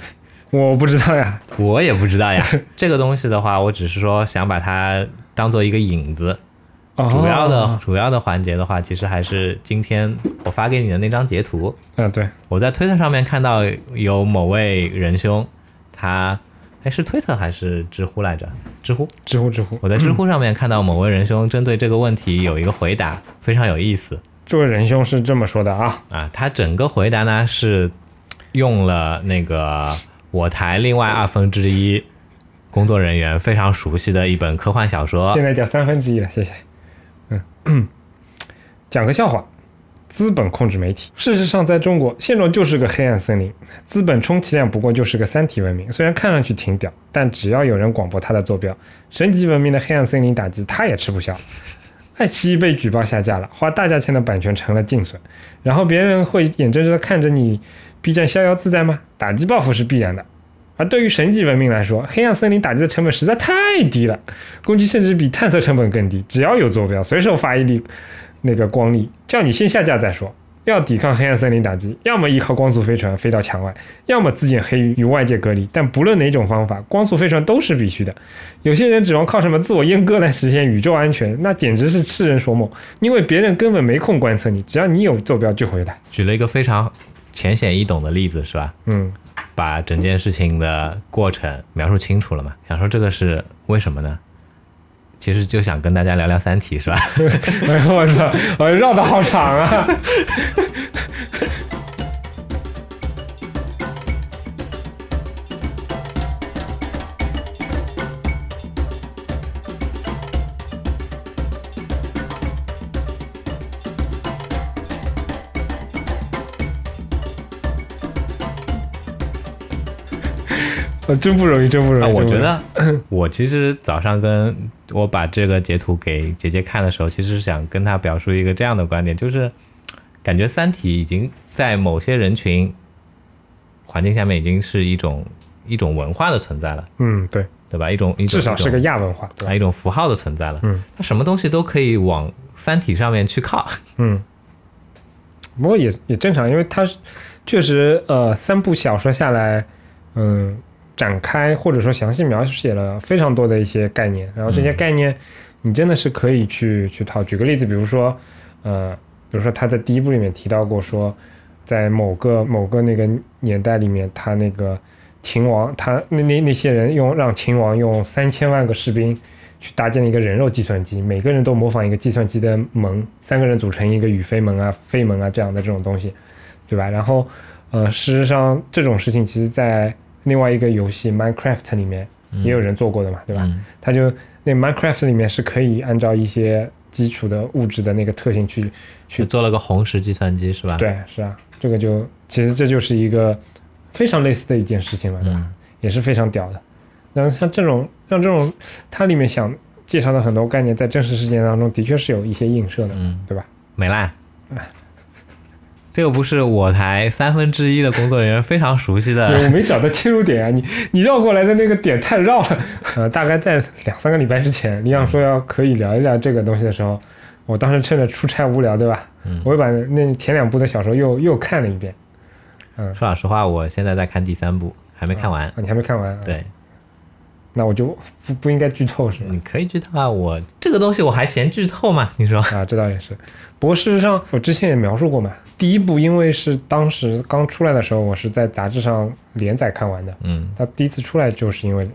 我不知道呀。我也不知道呀。这个东西的话，我只是说想把它当做一个引子。哦主要的主要的环节的话，其实还是今天我发给你的那张截图。嗯，对，我在推特上面看到有某位仁兄，他哎是推特还是知乎来着？知乎。知乎知乎，我在知乎上面看到某位仁兄针对这个问题有一个回答，非常有意思这位仁兄是这么说的啊。啊。他整个回答呢是用了那个我台另外二分之一工作人员非常熟悉的一本科幻小说现在叫三分之一了，谢谢。嗯，讲个笑话。资本控制媒体，事实上，在中国现状就是个黑暗森林。资本充其量不过就是个三体文明，虽然看上去挺屌，但只要有人广播它的坐标，神级文明的黑暗森林打击它也吃不消。爱奇艺被举报下架了，花大价钱的版权成了净损，然后别人会眼睁睁的看着你 B 站逍遥自在吗？打击报复是必然的。而对于神级文明来说，黑暗森林打击的成本实在太低了，攻击甚至比探测成本更低。只要有坐标，随手发一粒那个光力，叫你先下架再说。要抵抗黑暗森林打击，要么依靠光速飞船飞到墙外，要么自建黑域与外界隔离。但不论哪种方法，光速飞船都是必须的。有些人指望靠什么自我阉割来实现宇宙安全，那简直是痴人说梦。因为别人根本没空观测你，只要你有坐标就会有打击。举了一个非常浅显易懂的例子，是吧？嗯，把整件事情的过程描述清楚了嘛？想说这个是为什么呢？其实就想跟大家聊聊《三体》，是吧？哎呦我操，我绕的好长啊！真不容易，真不容啊，易。我觉得我其实早上跟我把这个截图给姐姐看的时候，其实是想跟她表述一个这样的观点，就是感觉《三体》已经在某些人群环境下面已经是一种一种文化的存在了，嗯，对，对吧？一种一种至少是个亚文化，啊一种符号的存在了。嗯它什么东西都可以往《三体》上面去靠。嗯，不过也也正常，因为它是确实呃三部小说下来，嗯，展开或者说详细描写了非常多的一些概念，然后这些嗯概念你真的是可以去去套。举个例子，比如说呃，比如说他在第一部里面提到过说，在某个某个那个年代里面，他那个秦王，他那那那些人用让秦王用三千万个士兵。去搭建了一个人肉计算机，每个人都模仿一个计算机的门，三个人组成一个宇飞门啊、飞门啊这样的这种东西，对吧？然后，呃，事实上这种事情其实在另外一个游戏 Minecraft 里面也有人做过的嘛，对吧？嗯它就那 Minecraft 里面是可以按照一些基础的物质的那个特性去去做了个红石计算机，是吧？，对，是啊，这个就其实这就是一个非常类似的一件事情嘛，对吧？嗯也是非常屌的。然后像这种像这种，它里面想介绍的很多概念，在真实世界当中的确是有一些映射的，嗯，对吧？没啦。这个不是我台三分之一的工作人员非常熟悉的我没找到切入点啊，你你绕过来的那个点太绕了。呃，大概在两三个礼拜之前，李想说要可以聊一聊这个东西的时候，我当时趁着出差无聊，对吧？嗯我又把那前两部的小说又又看了一遍。嗯说老实话，我现在在看第三部，还没看完。啊，你还没看完？啊，对，那我就不不应该剧透是吧？你可以剧透啊，我这个东西我还嫌剧透吗？你说？啊，这倒也是。不过事实上，我之前也描述过嘛，第一部因为是当时刚出来的时候，我是在杂志上连载看完的。嗯它第一次出来就是因为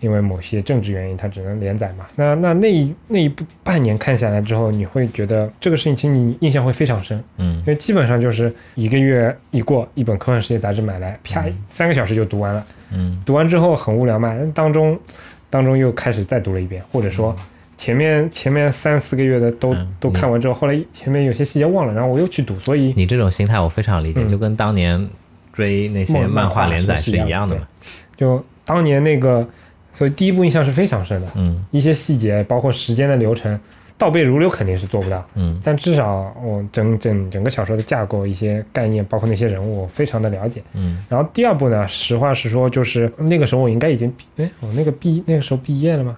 因为某些政治原因，它只能连载嘛。那那那一那一部半年看下来之后，你会觉得这个事情其实你印象会非常深，嗯。因为基本上就是一个月一过，一本科幻世界杂志买来，啪，三个小时就读完了。嗯。读完之后很无聊嘛，当中当中又开始再读了一遍，或者说前面前面三四个月的都、嗯都看完之后，后来前面有些细节忘了，然后我又去读，所以你这种心态我非常理解，嗯。就跟当年追那些漫画连载是是一样的一样的嘛。就当年那个，所以第一部印象是非常深的，嗯一些细节包括时间的流程，倒背如流肯定是做不到。嗯但至少我整整整个小说的架构、一些概念，包括那些人物，我非常的了解。嗯然后第二部呢，实话实说，就是那个时候我应该已经毕，哎，我那个毕那个时候毕业了吗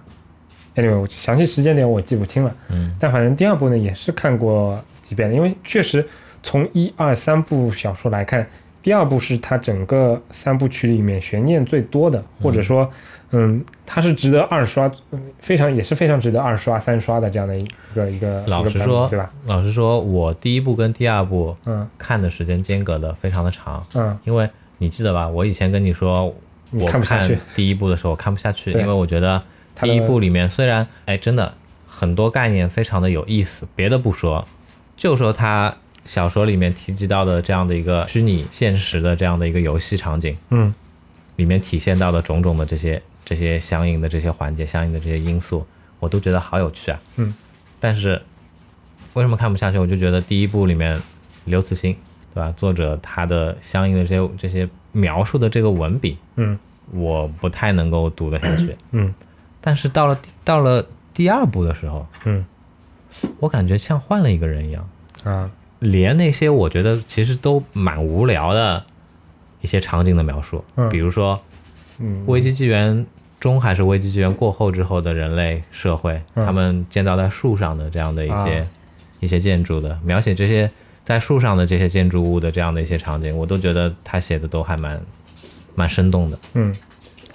？anyway，我详细时间点我记不清了。嗯但反正第二部呢也是看过几遍的，因为确实从一二三部小说来看，第二部是它整个三部曲里面悬念最多的，或者说，嗯，它是值得二刷，嗯非常也是非常值得二刷、三刷的这样的一个一个。老实说对吧？，老实说，我第一部跟第二部嗯看的时间间隔的非常的长，嗯，因为你记得吧？我以前跟你说，我看看不下去第一部的时候看不下去，因为我觉得第一部里面虽然哎真的很多概念非常的有意思，别的不说，就说它小说里面提及到的这样的一个虚拟现实的这样的一个游戏场景，嗯里面体现到的种种的这些这些相应的这些环节、相应的这些因素，我都觉得好有趣啊。嗯，但是为什么看不下去？我就觉得第一部里面刘慈欣，对吧？作者他的相应的这些这些描述的这个文笔，嗯我不太能够读得下去。嗯但是到了到了第二部的时候，嗯我感觉像换了一个人一样，啊连那些我觉得其实都蛮无聊的一些场景的描述，嗯比如说嗯危机纪元中还是危机纪元过后之后的人类社会，嗯他们建造在树上的这样的一些、啊一些建筑的描写，这些在树上的这些建筑物的这样的一些场景，我都觉得他写的都还蛮蛮生动的。嗯。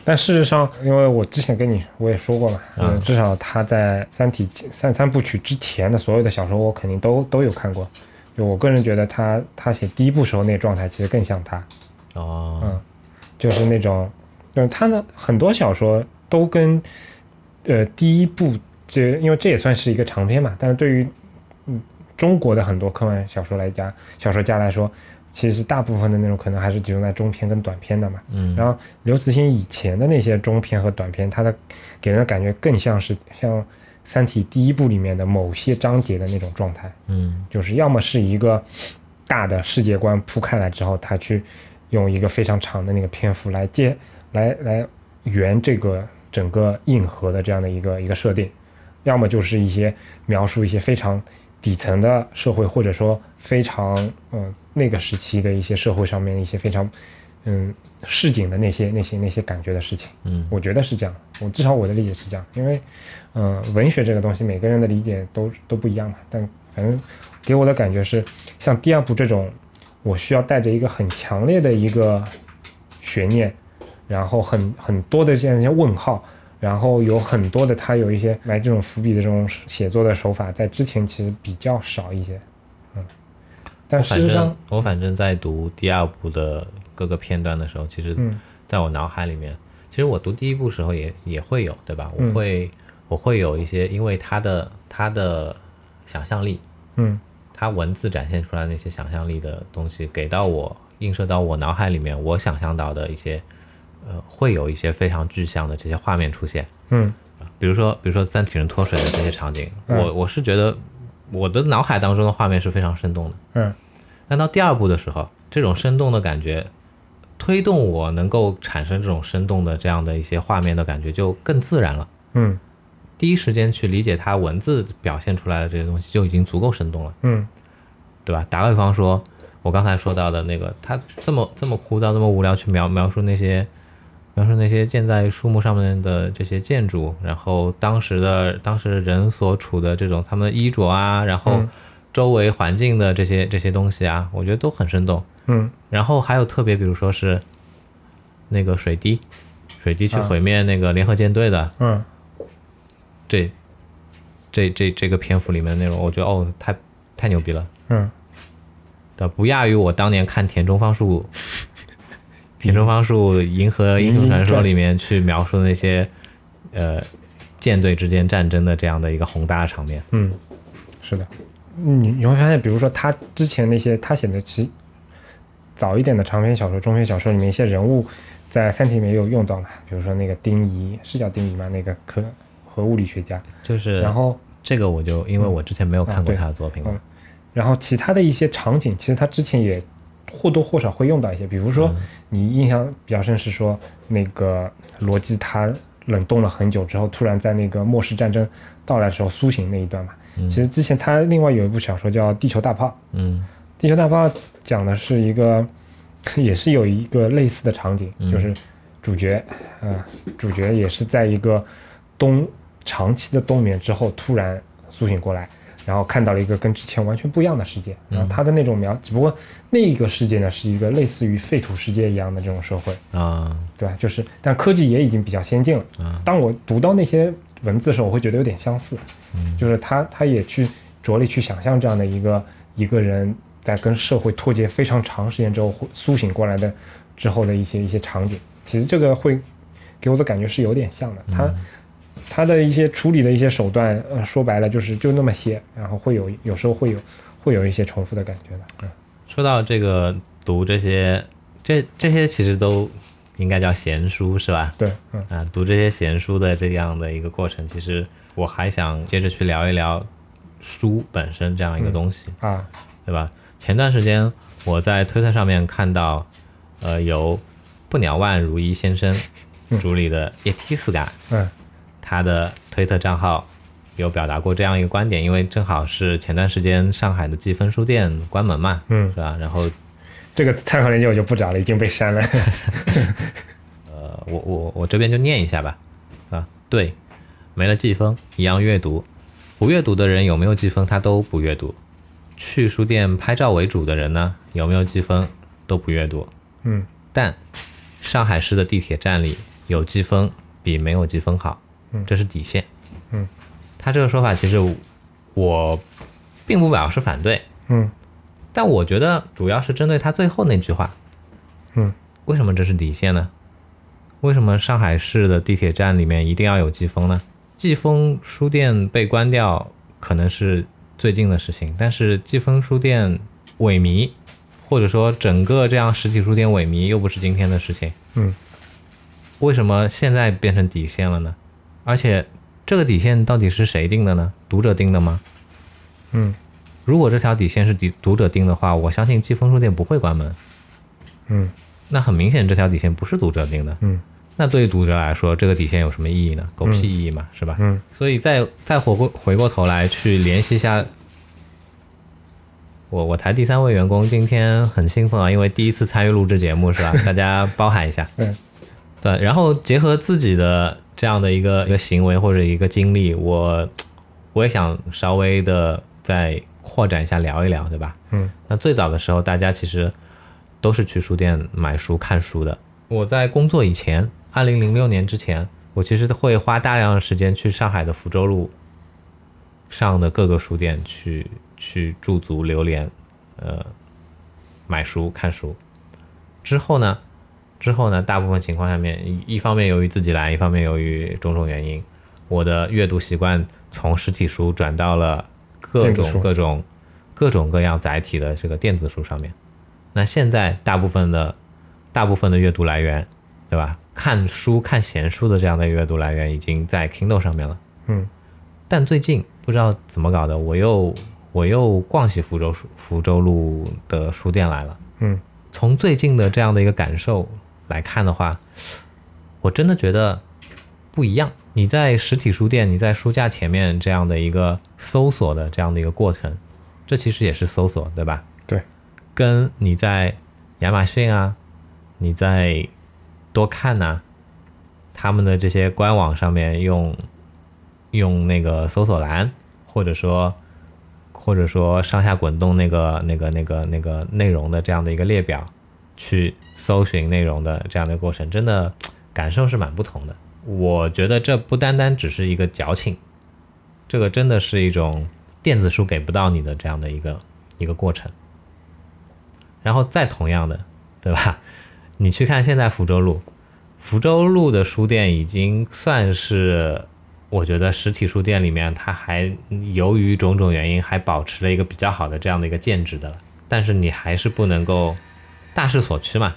但事实上，因为我之前跟你我也说过嘛，嗯嗯，至少他在《三体》三三部曲之前的所有的小说，我肯定都都有看过。就我个人觉得他他写第一部时候那个状态，其实更像他，哦，嗯，就是那种，就是他呢很多小说都跟呃第一部这，因为这也算是一个长篇嘛，但是对于嗯中国的很多科幻小说来讲，小说家来说，其实大部分的内容可能还是集中在中篇跟短篇的嘛。嗯，然后刘慈欣以前的那些中篇和短篇，他的给人的感觉更像是像《三体》第一部里面的某些章节的那种状态。嗯就是要么是一个大的世界观铺开来之后，他去用一个非常长的那个篇幅来接来来圆这个整个硬核的这样的一个一个设定，要么就是一些描述一些非常底层的社会，或者说非常嗯、呃那个时期的一些社会上面一些非常嗯市井的那些那些那些感觉的事情。嗯我觉得是这样，我至少我的理解是这样，因为，嗯、文学这个东西每个人的理解都都不一样嘛。但反正给我的感觉是，像第二部这种，我需要带着一个很强烈的一个悬念，然后很很多的这样一些问号，然后有很多的他有一些埋这种伏笔的这种写作的手法，在之前其实比较少一些，嗯。但事反实上正，我反正在读第二部的各个片段的时候，其实嗯在我脑海里面，其实我读第一部时候也也会有，对吧？我嗯会、我会有一些，因为他的他的想象力，嗯他文字展现出来那些想象力的东西，给到我映射到我脑海里面，我想象到的一些，呃，会有一些非常具象的这些画面出现。嗯比如说，比如说三体人脱水的这些场景，嗯我我是觉得我的脑海当中的画面是非常生动的。嗯但到第二部的时候，这种生动的感觉，推动我能够产生这种生动的这样的一些画面的感觉就更自然了。嗯第一时间去理解它文字表现出来的这些东西就已经足够生动了，嗯对吧？打个比方说，我刚才说到的那个，他这么这么枯燥、这么无聊去描描述那些描述那些建在树木上面的这些建筑，然后当时的当时人所处的这种他们的衣着啊，然后嗯周围环境的这些这些东西啊，我觉得都很生动。嗯。然后还有特别，比如说是那个水滴，水滴去啊毁灭那个联合舰队的、嗯。这这这这个篇幅里面的内容，我觉得哦，太太牛逼了，嗯。的，不亚于我当年看田中芳树。田中芳树《银河英雄传说》里面去描述的那些呃舰队之间战争的这样的一个宏大的场面。嗯，是的，你你会发现，比如说他之前那些他写的其早一点的长篇小说、中篇小说里面一些人物，在《三体》里面也有用到嘛，比如说那个丁仪，是叫丁仪吗？那个科核物理学家。就是，然后这个我就因为我之前没有看过他的作品嘛，嗯然后其他的一些场景，其实他之前也或多或少会用到一些，比如说嗯你印象比较深是说那个罗辑他冷冻了很久之后，突然在那个末世战争到来的时候苏醒那一段嘛。嗯其实之前他另外有一部小说叫《地球大炮》，嗯《地球大炮》讲的是一个，也是有一个类似的场景，嗯就是主角，呃，主角也是在一个冬长期的冬眠之后突然苏醒过来，然后看到了一个跟之前完全不一样的世界。然后他的那种描，只不过那个世界呢是一个类似于废土世界一样的这种社会，啊对吧？就是，但科技也已经比较先进了。啊当我读到那些文字的时候，我会觉得有点相似，就是他他也去着力去想象这样的一个一个人在跟社会脱节非常长时间之后会苏醒过来的之后的一些一些场景。其实这个会给我的感觉是有点像的，他他的一些处理的一些手段，呃，说白了就是就那么些，然后会有有时候会有会有一些重复的感觉的。嗯说到这个读这些，这这些其实都应该叫闲书是吧？对，嗯啊，读这些闲书的这样的一个过程，其实我还想接着去聊一聊书本身这样一个东西，啊，对吧？前段时间我在推特上面看到，呃，由不鸟万如一先生主理的叶梯斯感，嗯。他的推特账号有表达过这样一个观点，因为正好是前段时间上海的季风书店关门嘛，嗯。是吧？然后这个参考链接我就不找了，已经被删了。呃，我我我这边就念一下吧，啊，对，没了季风一样阅读，不阅读的人有没有季风他都不阅读，去书店拍照为主的人呢，有没有积分都不阅读，嗯但上海市的地铁站里有积分比没有积分好，这是底线。嗯，他这个说法其实我并不表示反对，嗯但我觉得主要是针对他最后那句话。嗯，为什么这是底线呢？为什么上海市的地铁站里面一定要有季风呢？季风书店被关掉可能是最近的事情，但是季风书店萎靡，或者说整个这样实体书店萎靡，又不是今天的事情。嗯为什么现在变成底线了呢？而且这个底线到底是谁定的呢？读者定的吗？嗯如果这条底线是读读者定的话，我相信季风书店不会关门。嗯那很明显，这条底线不是读者定的。嗯那对于读者来说，这个底线有什么意义呢？狗屁意义嘛，是吧？嗯所以再再回过回过头来去联系一下，我我台第三位员工今天很兴奋啊，因为第一次参与录制节目是吧？大家包涵一下。嗯对，然后结合自己的这样的一个一个行为或者一个经历，我我也想稍微的再扩展一下聊一聊，对吧？嗯那最早的时候，大家其实都是去书店买书、看书的。我在工作以前，二零零六年之前，我其实会花大量的时间去上海的福州路上的各个书店去去驻足流连，呃，买书、看书。之后呢，之后呢，大部分情况下面，一一方面由于自己懒，一方面由于种种原因，我的阅读习惯从实体书转到了各种各种各种各样载体的这个电子书上面。那现在大部分的大部分的阅读来源，对吧？看书、看闲书的这样的阅读来源已经在 Kindle 上面了。嗯但最近不知道怎么搞的，我又我又逛起福州书福州路的书店来了。嗯从最近的这样的一个感受来看的话，我真的觉得不一样。你在实体书店，你在书架前面这样的一个搜索的这样的一个过程，这其实也是搜索，对吧？对，跟你在亚马逊啊，你在多看呐、他们的这些官网上面用用那个搜索栏，或者说或者说上下滚动那个那个那个那个内容的这样的一个列表，去搜寻内容的这样的过程，真的感受是蛮不同的。我觉得这不单单只是一个矫情，这个真的是一种电子书给不到你的这样的一个一个过程。然后再同样的，对吧？你去看现在福州路，福州路的书店已经算是，我觉得实体书店里面，它还由于种种原因还保持了一个比较好的这样的一个建制的了。但是你还是不能够大势所趋嘛。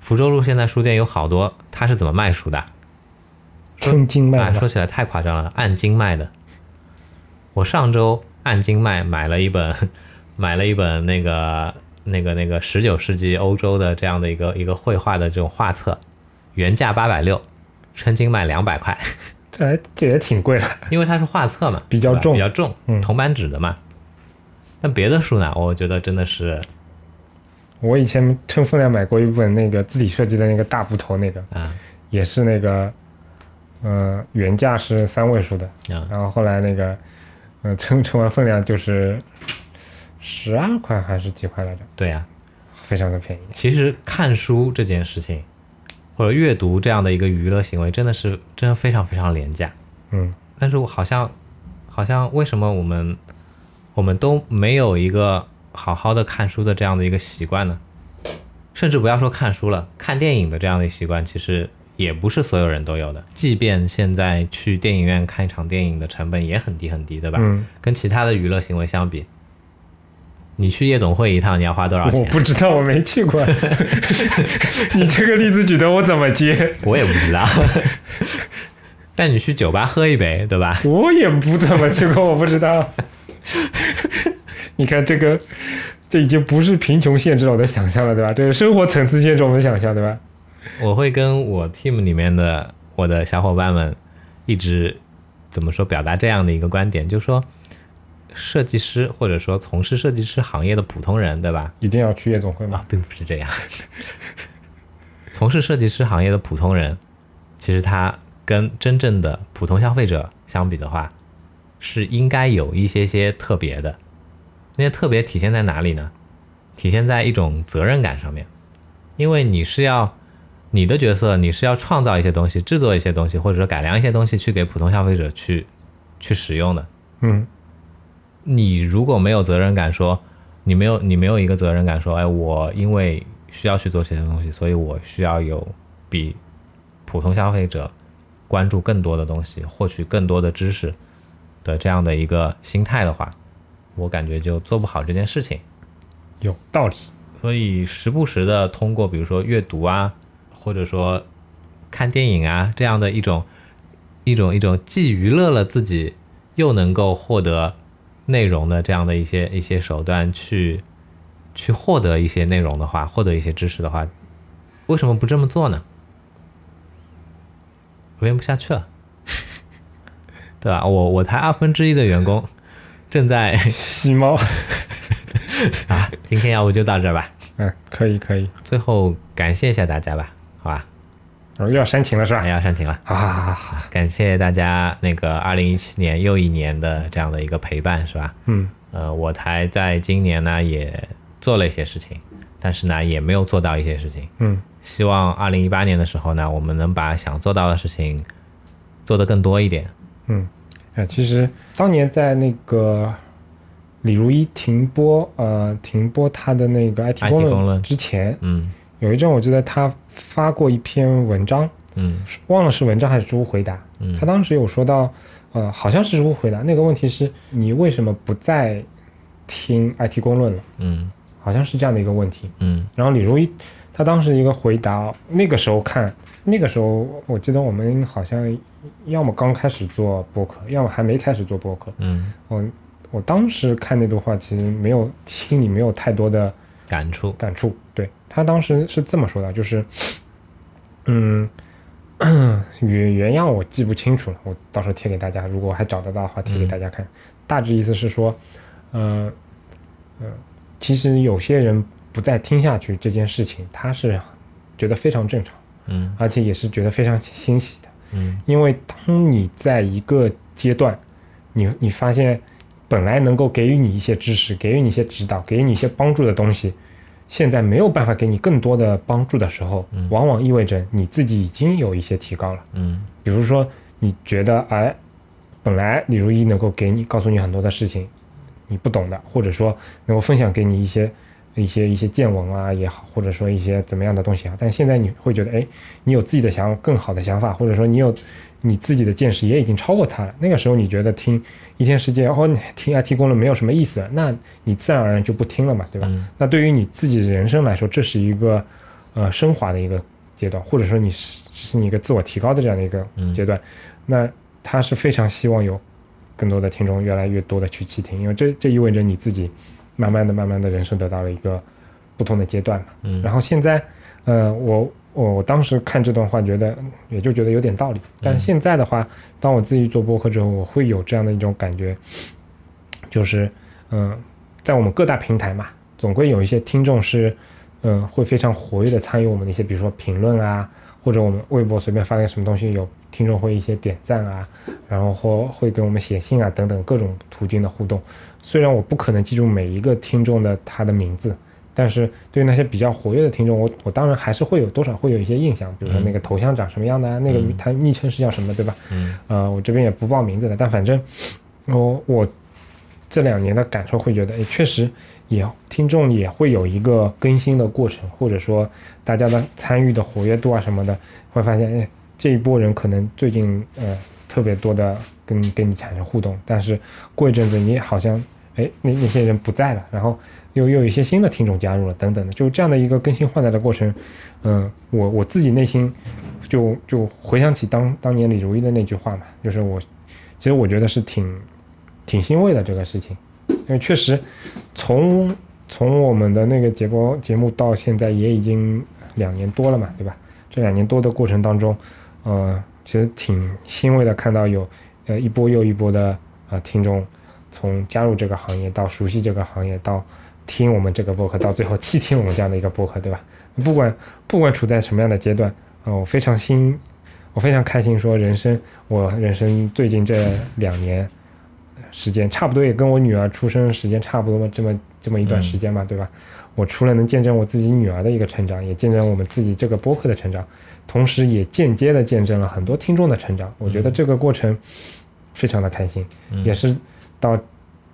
福州路现在书店有好多，它是怎么卖书的？啊，称斤卖嘛说起来太夸张了，按斤卖的。我上周按斤卖买了一本，买了一本那个那个那个十九世纪欧洲的这样的一个一个绘画的这种画册，原价八百六，称斤卖两百块，这还这也挺贵的。因为它是画册嘛，比较重。比较重，嗯。铜版纸的嘛。但别的书呢，我觉得真的是我以前称分量买过一本那个自己设计的那个大部头那个，啊。也是那个，呃，原价是三位数的，啊。然后后来那个，呃，称称完分量就是十二块还是几块来着，对呀、非常的便宜。其实看书这件事情，或者阅读这样的一个娱乐行为，真的是真的非常非常廉价。嗯，但是我好像好像为什么我们我们都没有一个好好的看书的这样的一个习惯呢？甚至不要说看书了，看电影的这样的习惯，其实也不是所有人都有的。即便现在去电影院看一场电影的成本也很低很低，对吧？嗯，跟其他的娱乐行为相比，你去夜总会一趟你要花多少钱我？不知道，我没去过。你这个例子举的我怎么接？我也不知道。带你去酒吧喝一杯，对吧？我也不怎么去过，我不知道。你看这个，这已经不是贫穷限制了我的想象了，对吧？这是生活层次限制我们的想象，对吧？我会跟我 team 里面的我的小伙伴们一直怎么说表达这样的一个观点，就是说，设计师或者说从事设计师行业的普通人，对吧？一定要去夜总会吗？啊，并不是这样。从事设计师行业的普通人，其实他跟真正的普通消费者相比的话，是应该有一些些特别的。那些特别体现在哪里呢？体现在一种责任感上面，因为你是要你的角色，你是要创造一些东西，制作一些东西，或者说改良一些东西，去给普通消费者去去使用的。嗯你如果没有责任感说，你没有你没有一个责任感说，哎，我因为需要去做这些东西，所以我需要有比普通消费者关注更多的东西，获取更多的知识的这样的一个心态的话，我感觉就做不好这件事情。有道理。所以时不时的通过比如说阅读啊，或者说看电影啊这样的一种一种一种既娱乐了自己，又能够获得内容的这样的一些一些手段去去获得一些内容的话，获得一些知识的话，为什么不这么做呢？我编不下去了，对吧？我我才二分之一的员工正在 吸猫，啊，今天要不就到这儿吧。嗯，可以可以。最后感谢一下大家吧？哦，又要煽情了是吧还？要煽情了，好好好好好。感谢大家那个二零一七年又一年的这样的一个陪伴，是吧？嗯呃，我台在今年呢也做了一些事情，但是呢也没有做到一些事情。嗯希望二零一八年的时候呢，我们能把想做到的事情做得更多一点。嗯。哎，其实当年在那个李如一停播，呃，停播他的那个 IT 公论之前，嗯有一阵我记得他发过一篇文章，嗯忘了是文章还是知乎回答。嗯他当时有说到，呃，好像是知乎回答那个问题是你为什么不再听 IT 公论了？嗯好像是这样的一个问题。嗯然后李如一他当时一个回答，那个时候看，那个时候我记得我们好像要么刚开始做播客，要么还没开始做播客。嗯，我我当时看那段话，其实没有心里没有太多的感触。感触。对他当时是这么说的，就是，嗯，原原样我记不清楚了，我到时候贴给大家，如果还找得到的话，贴给大家看。大致意思是说，呃，呃，其实有些人不再听下去这件事情，他是觉得非常正常，嗯而且也是觉得非常欣喜的。嗯因为当你在一个阶段，你你发现本来能够给予你一些知识、给予你一些指导、给予你一些帮助的东西，现在没有办法给你更多的帮助的时候，往往意味着你自己已经有一些提高了。嗯比如说，你觉得哎，本来李如一能够给你告诉你很多的事情，你不懂的，或者说能够分享给你一些一些一些见闻啊也好，或者说一些怎么样的东西啊。但现在你会觉得，哎，你有自己的想更好的想法，或者说你有你自己的见识也已经超过他了。那个时候你觉得听一天世界哦，你听 IT 公论没有什么意思，那你自然而然就不听了嘛，对吧？那对于你自己的人生来说，这是一个呃升华的一个阶段，或者说你是是你一个自我提高的这样的一个阶段。那他是非常希望有更多的听众越来越多的去倾听，因为这这意味着你自己慢慢的、慢慢的人生得到了一个不同的阶段嘛。嗯。然后现在，呃，我我我当时看这段话，觉得也就觉得有点道理。但是现在的话，当我自己做播客之后，我会有这样的一种感觉，就是嗯，在我们各大平台嘛，总归有一些听众是嗯会非常活跃的参与我们的一些，比如说评论啊。或者我们微博随便发个什么东西，有听众会一些点赞啊，然后或会给我们写信啊等等各种途径的互动。虽然我不可能记住每一个听众的他的名字，但是对于那些比较活跃的听众，我我当然还是会有多少会有一些印象，比如说那个头像长什么样的啊，那个他昵称是叫什么，对吧？嗯。呃，我这边也不报名字了，但反正我我这两年的感受会觉得，哎，确实。也听众也会有一个更新的过程，或者说大家的参与的活跃度啊什么的，会发现，哎，这一波人可能最近呃特别多的跟跟你产生互动，但是过一阵子你好像，哎，那那些人不在了，然后又又有一些新的听众加入了，等等的，就这样的一个更新换代的过程，嗯，我我自己内心就就回想起当当年李如一的那句话嘛，就是我其实我觉得是挺挺欣慰的这个事情。因为确实，从从我们的那个节目节目到现在也已经两年多了嘛，对吧？这两年多的过程当中，呃，其实挺欣慰的，看到有呃一波又一波的呃听众从加入这个行业到熟悉这个行业到听我们这个播客，到最后弃听我们这样的一个播客，对吧？不管不管处在什么样的阶段，呃，我非常心，我非常开心，说人生我人生最近这两年。时间差不多也跟我女儿出生时间差不多嘛，这么这么一段时间嘛，对吧？我除了能见证我自己女儿的一个成长，也见证我们自己这个播客的成长，同时也间接的见证了很多听众的成长。我觉得这个过程非常的开心，也是到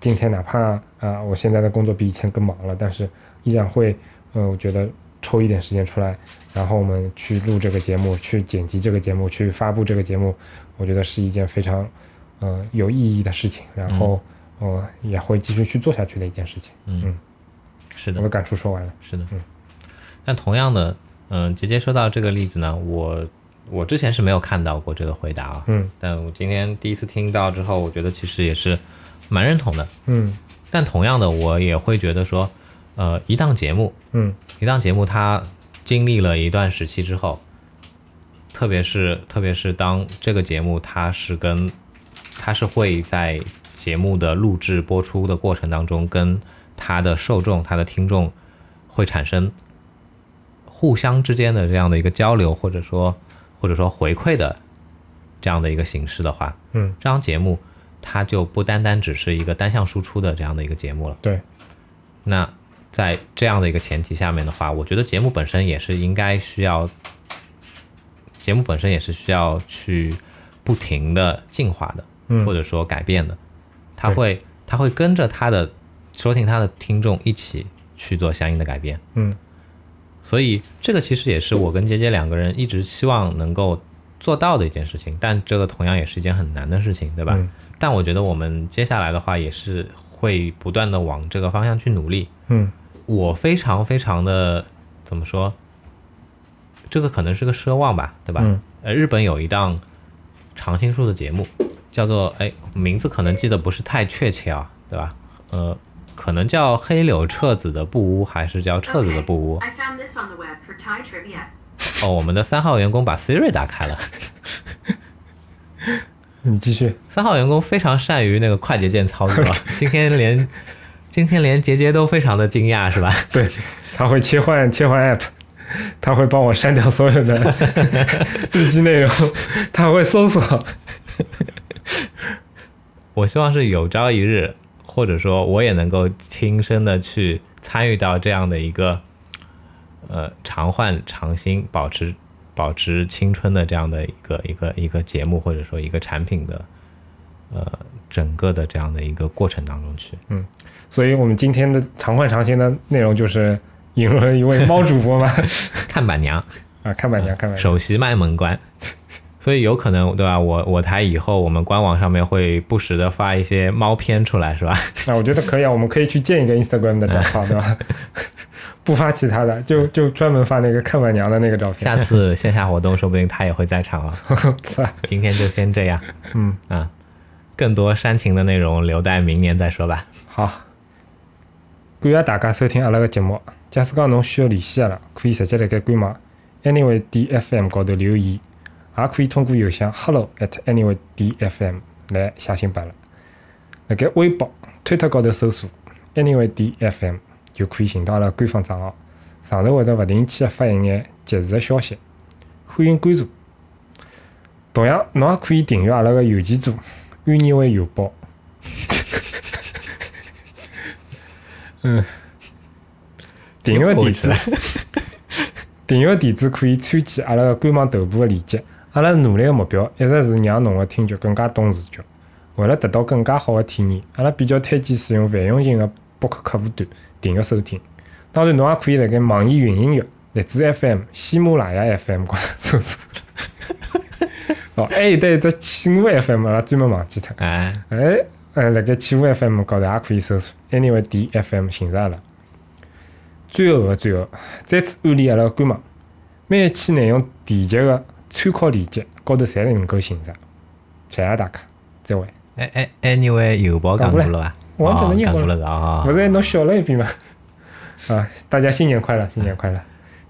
今天，哪怕啊，我现在的工作比以前更忙了，但是依然会，呃，我觉得抽一点时间出来，然后我们去录这个节目，去剪辑这个节目，去发布这个节目，我觉得是一件非常。嗯，有意义的事情，然后，呃，也会继续去做下去的一件事情。嗯，是的，我的感触说完了。是的，嗯。但同样的，嗯，直接说到这个例子呢，我我之前是没有看到过这个回答啊。嗯。但我今天第一次听到之后，我觉得其实也是蛮认同的。嗯。但同样的，我也会觉得说，呃，一档节目，嗯，一档节目它经历了一段时期之后，特别是特别是当这个节目它是跟它是会在节目的录制播出的过程当中，跟它的受众、它的听众会产生互相之间的这样的一个交流，或者说或者说回馈的这样的一个形式的话，嗯，这档节目它就不单单只是一个单向输出的这样的一个节目了。对。那在这样的一个前提下面的话，我觉得节目本身也是应该需要，节目本身也是需要去不停的进化的。或者说改变的，他会他会跟着他的收听他的听众一起去做相应的改变。嗯，所以这个其实也是我跟杰杰两个人一直希望能够做到的一件事情，但这个同样也是一件很难的事情，对吧？但我觉得我们接下来的话也是会不断的往这个方向去努力。嗯，我非常非常的怎么说？这个可能是个奢望吧，对吧？呃，日本有一档常青树的节目。叫做哎，名字可能记得不是太确切啊，对吧？呃，可能叫黑柳彻子的布屋，还是叫彻子的布屋？哦，我们的三号员工把 Siri 打开了。你继续。三号员工非常善于那个快捷键操作，今天连今天连杰杰都非常的惊讶，是吧？对，他会切换切换 App，他会帮我删掉所有的日记内容，他会搜索。我希望是有朝一日，或者说我也能够亲身的去参与到这样的一个，呃，常换常新、保持保持青春的这样的一个一个一个节目，或者说一个产品的，呃整个的这样的一个过程当中去。嗯所以我们今天的常换常新的内容就是引入了一位猫主播嘛，看板娘，啊，看板娘，看板娘，首席卖萌官。所以有可能对吧？我我台以后我们官网上面会不时的发一些猫片出来，是吧？啊，我觉得可以啊，我们可以去建一个 Instagram 的账号，对吧？不发其他的，就就专门发那个看板娘的那个照片。下次线下活动说不定他也会在场啊。操今天就先这样嗯，啊，更多煽情的内容留待明年再说吧。好，感谢大家收听阿拉个节目。假使讲侬需要联系阿拉，可以直接辣盖官网 Anyway DFM 高头留言，也可以通过邮箱 hello at anyway DFM 来写信拨阿拉。辣盖微博、推特高头搜索 Anyway DFM 就可以寻到阿拉官方账号，上头会得勿定期的发一眼及时的消息，欢迎关注。同样，侬也可以订阅阿拉个邮件组“安妮卫邮报”。嗯，订阅地址，订阅地址可以参见阿拉个官网头部个链接。阿拉努力个目标一直是让侬个听觉更加懂视觉。为了得到更加好个体验，阿拉比较推荐使用泛用型个播客客户端订阅收听。当然，侬也可以辣盖网易云音乐、荔枝 FM、喜马拉雅 FM 高头搜索。哦，还有得一只企鹅 FM，阿拉专门忘记脱。哎，哎，呃，辣盖企鹅 FM 高头也可以搜索 Anyway D FM 寻着阿拉。最后个最后，再次安利阿拉个官网，每一期内容提及个参考链接高头侪能够寻着。谢谢大家，再会。哎哎，anyway，邮报讲过了吧？我觉得哦讲念过了啊不。是侬笑了一遍吗？啊，大家新年快乐，新年快乐！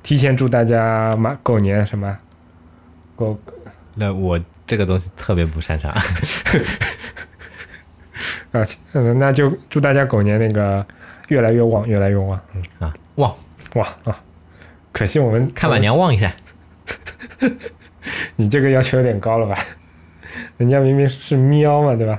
提前祝大家马狗年什么狗 那我这个东西特别不擅长。啊，嗯，那就祝大家狗年那个越来越旺，越来越旺。嗯，啊，旺，旺啊！可惜我们看板，娘旺一下。你这个要求有点高了吧？人家明明是喵嘛，对吧？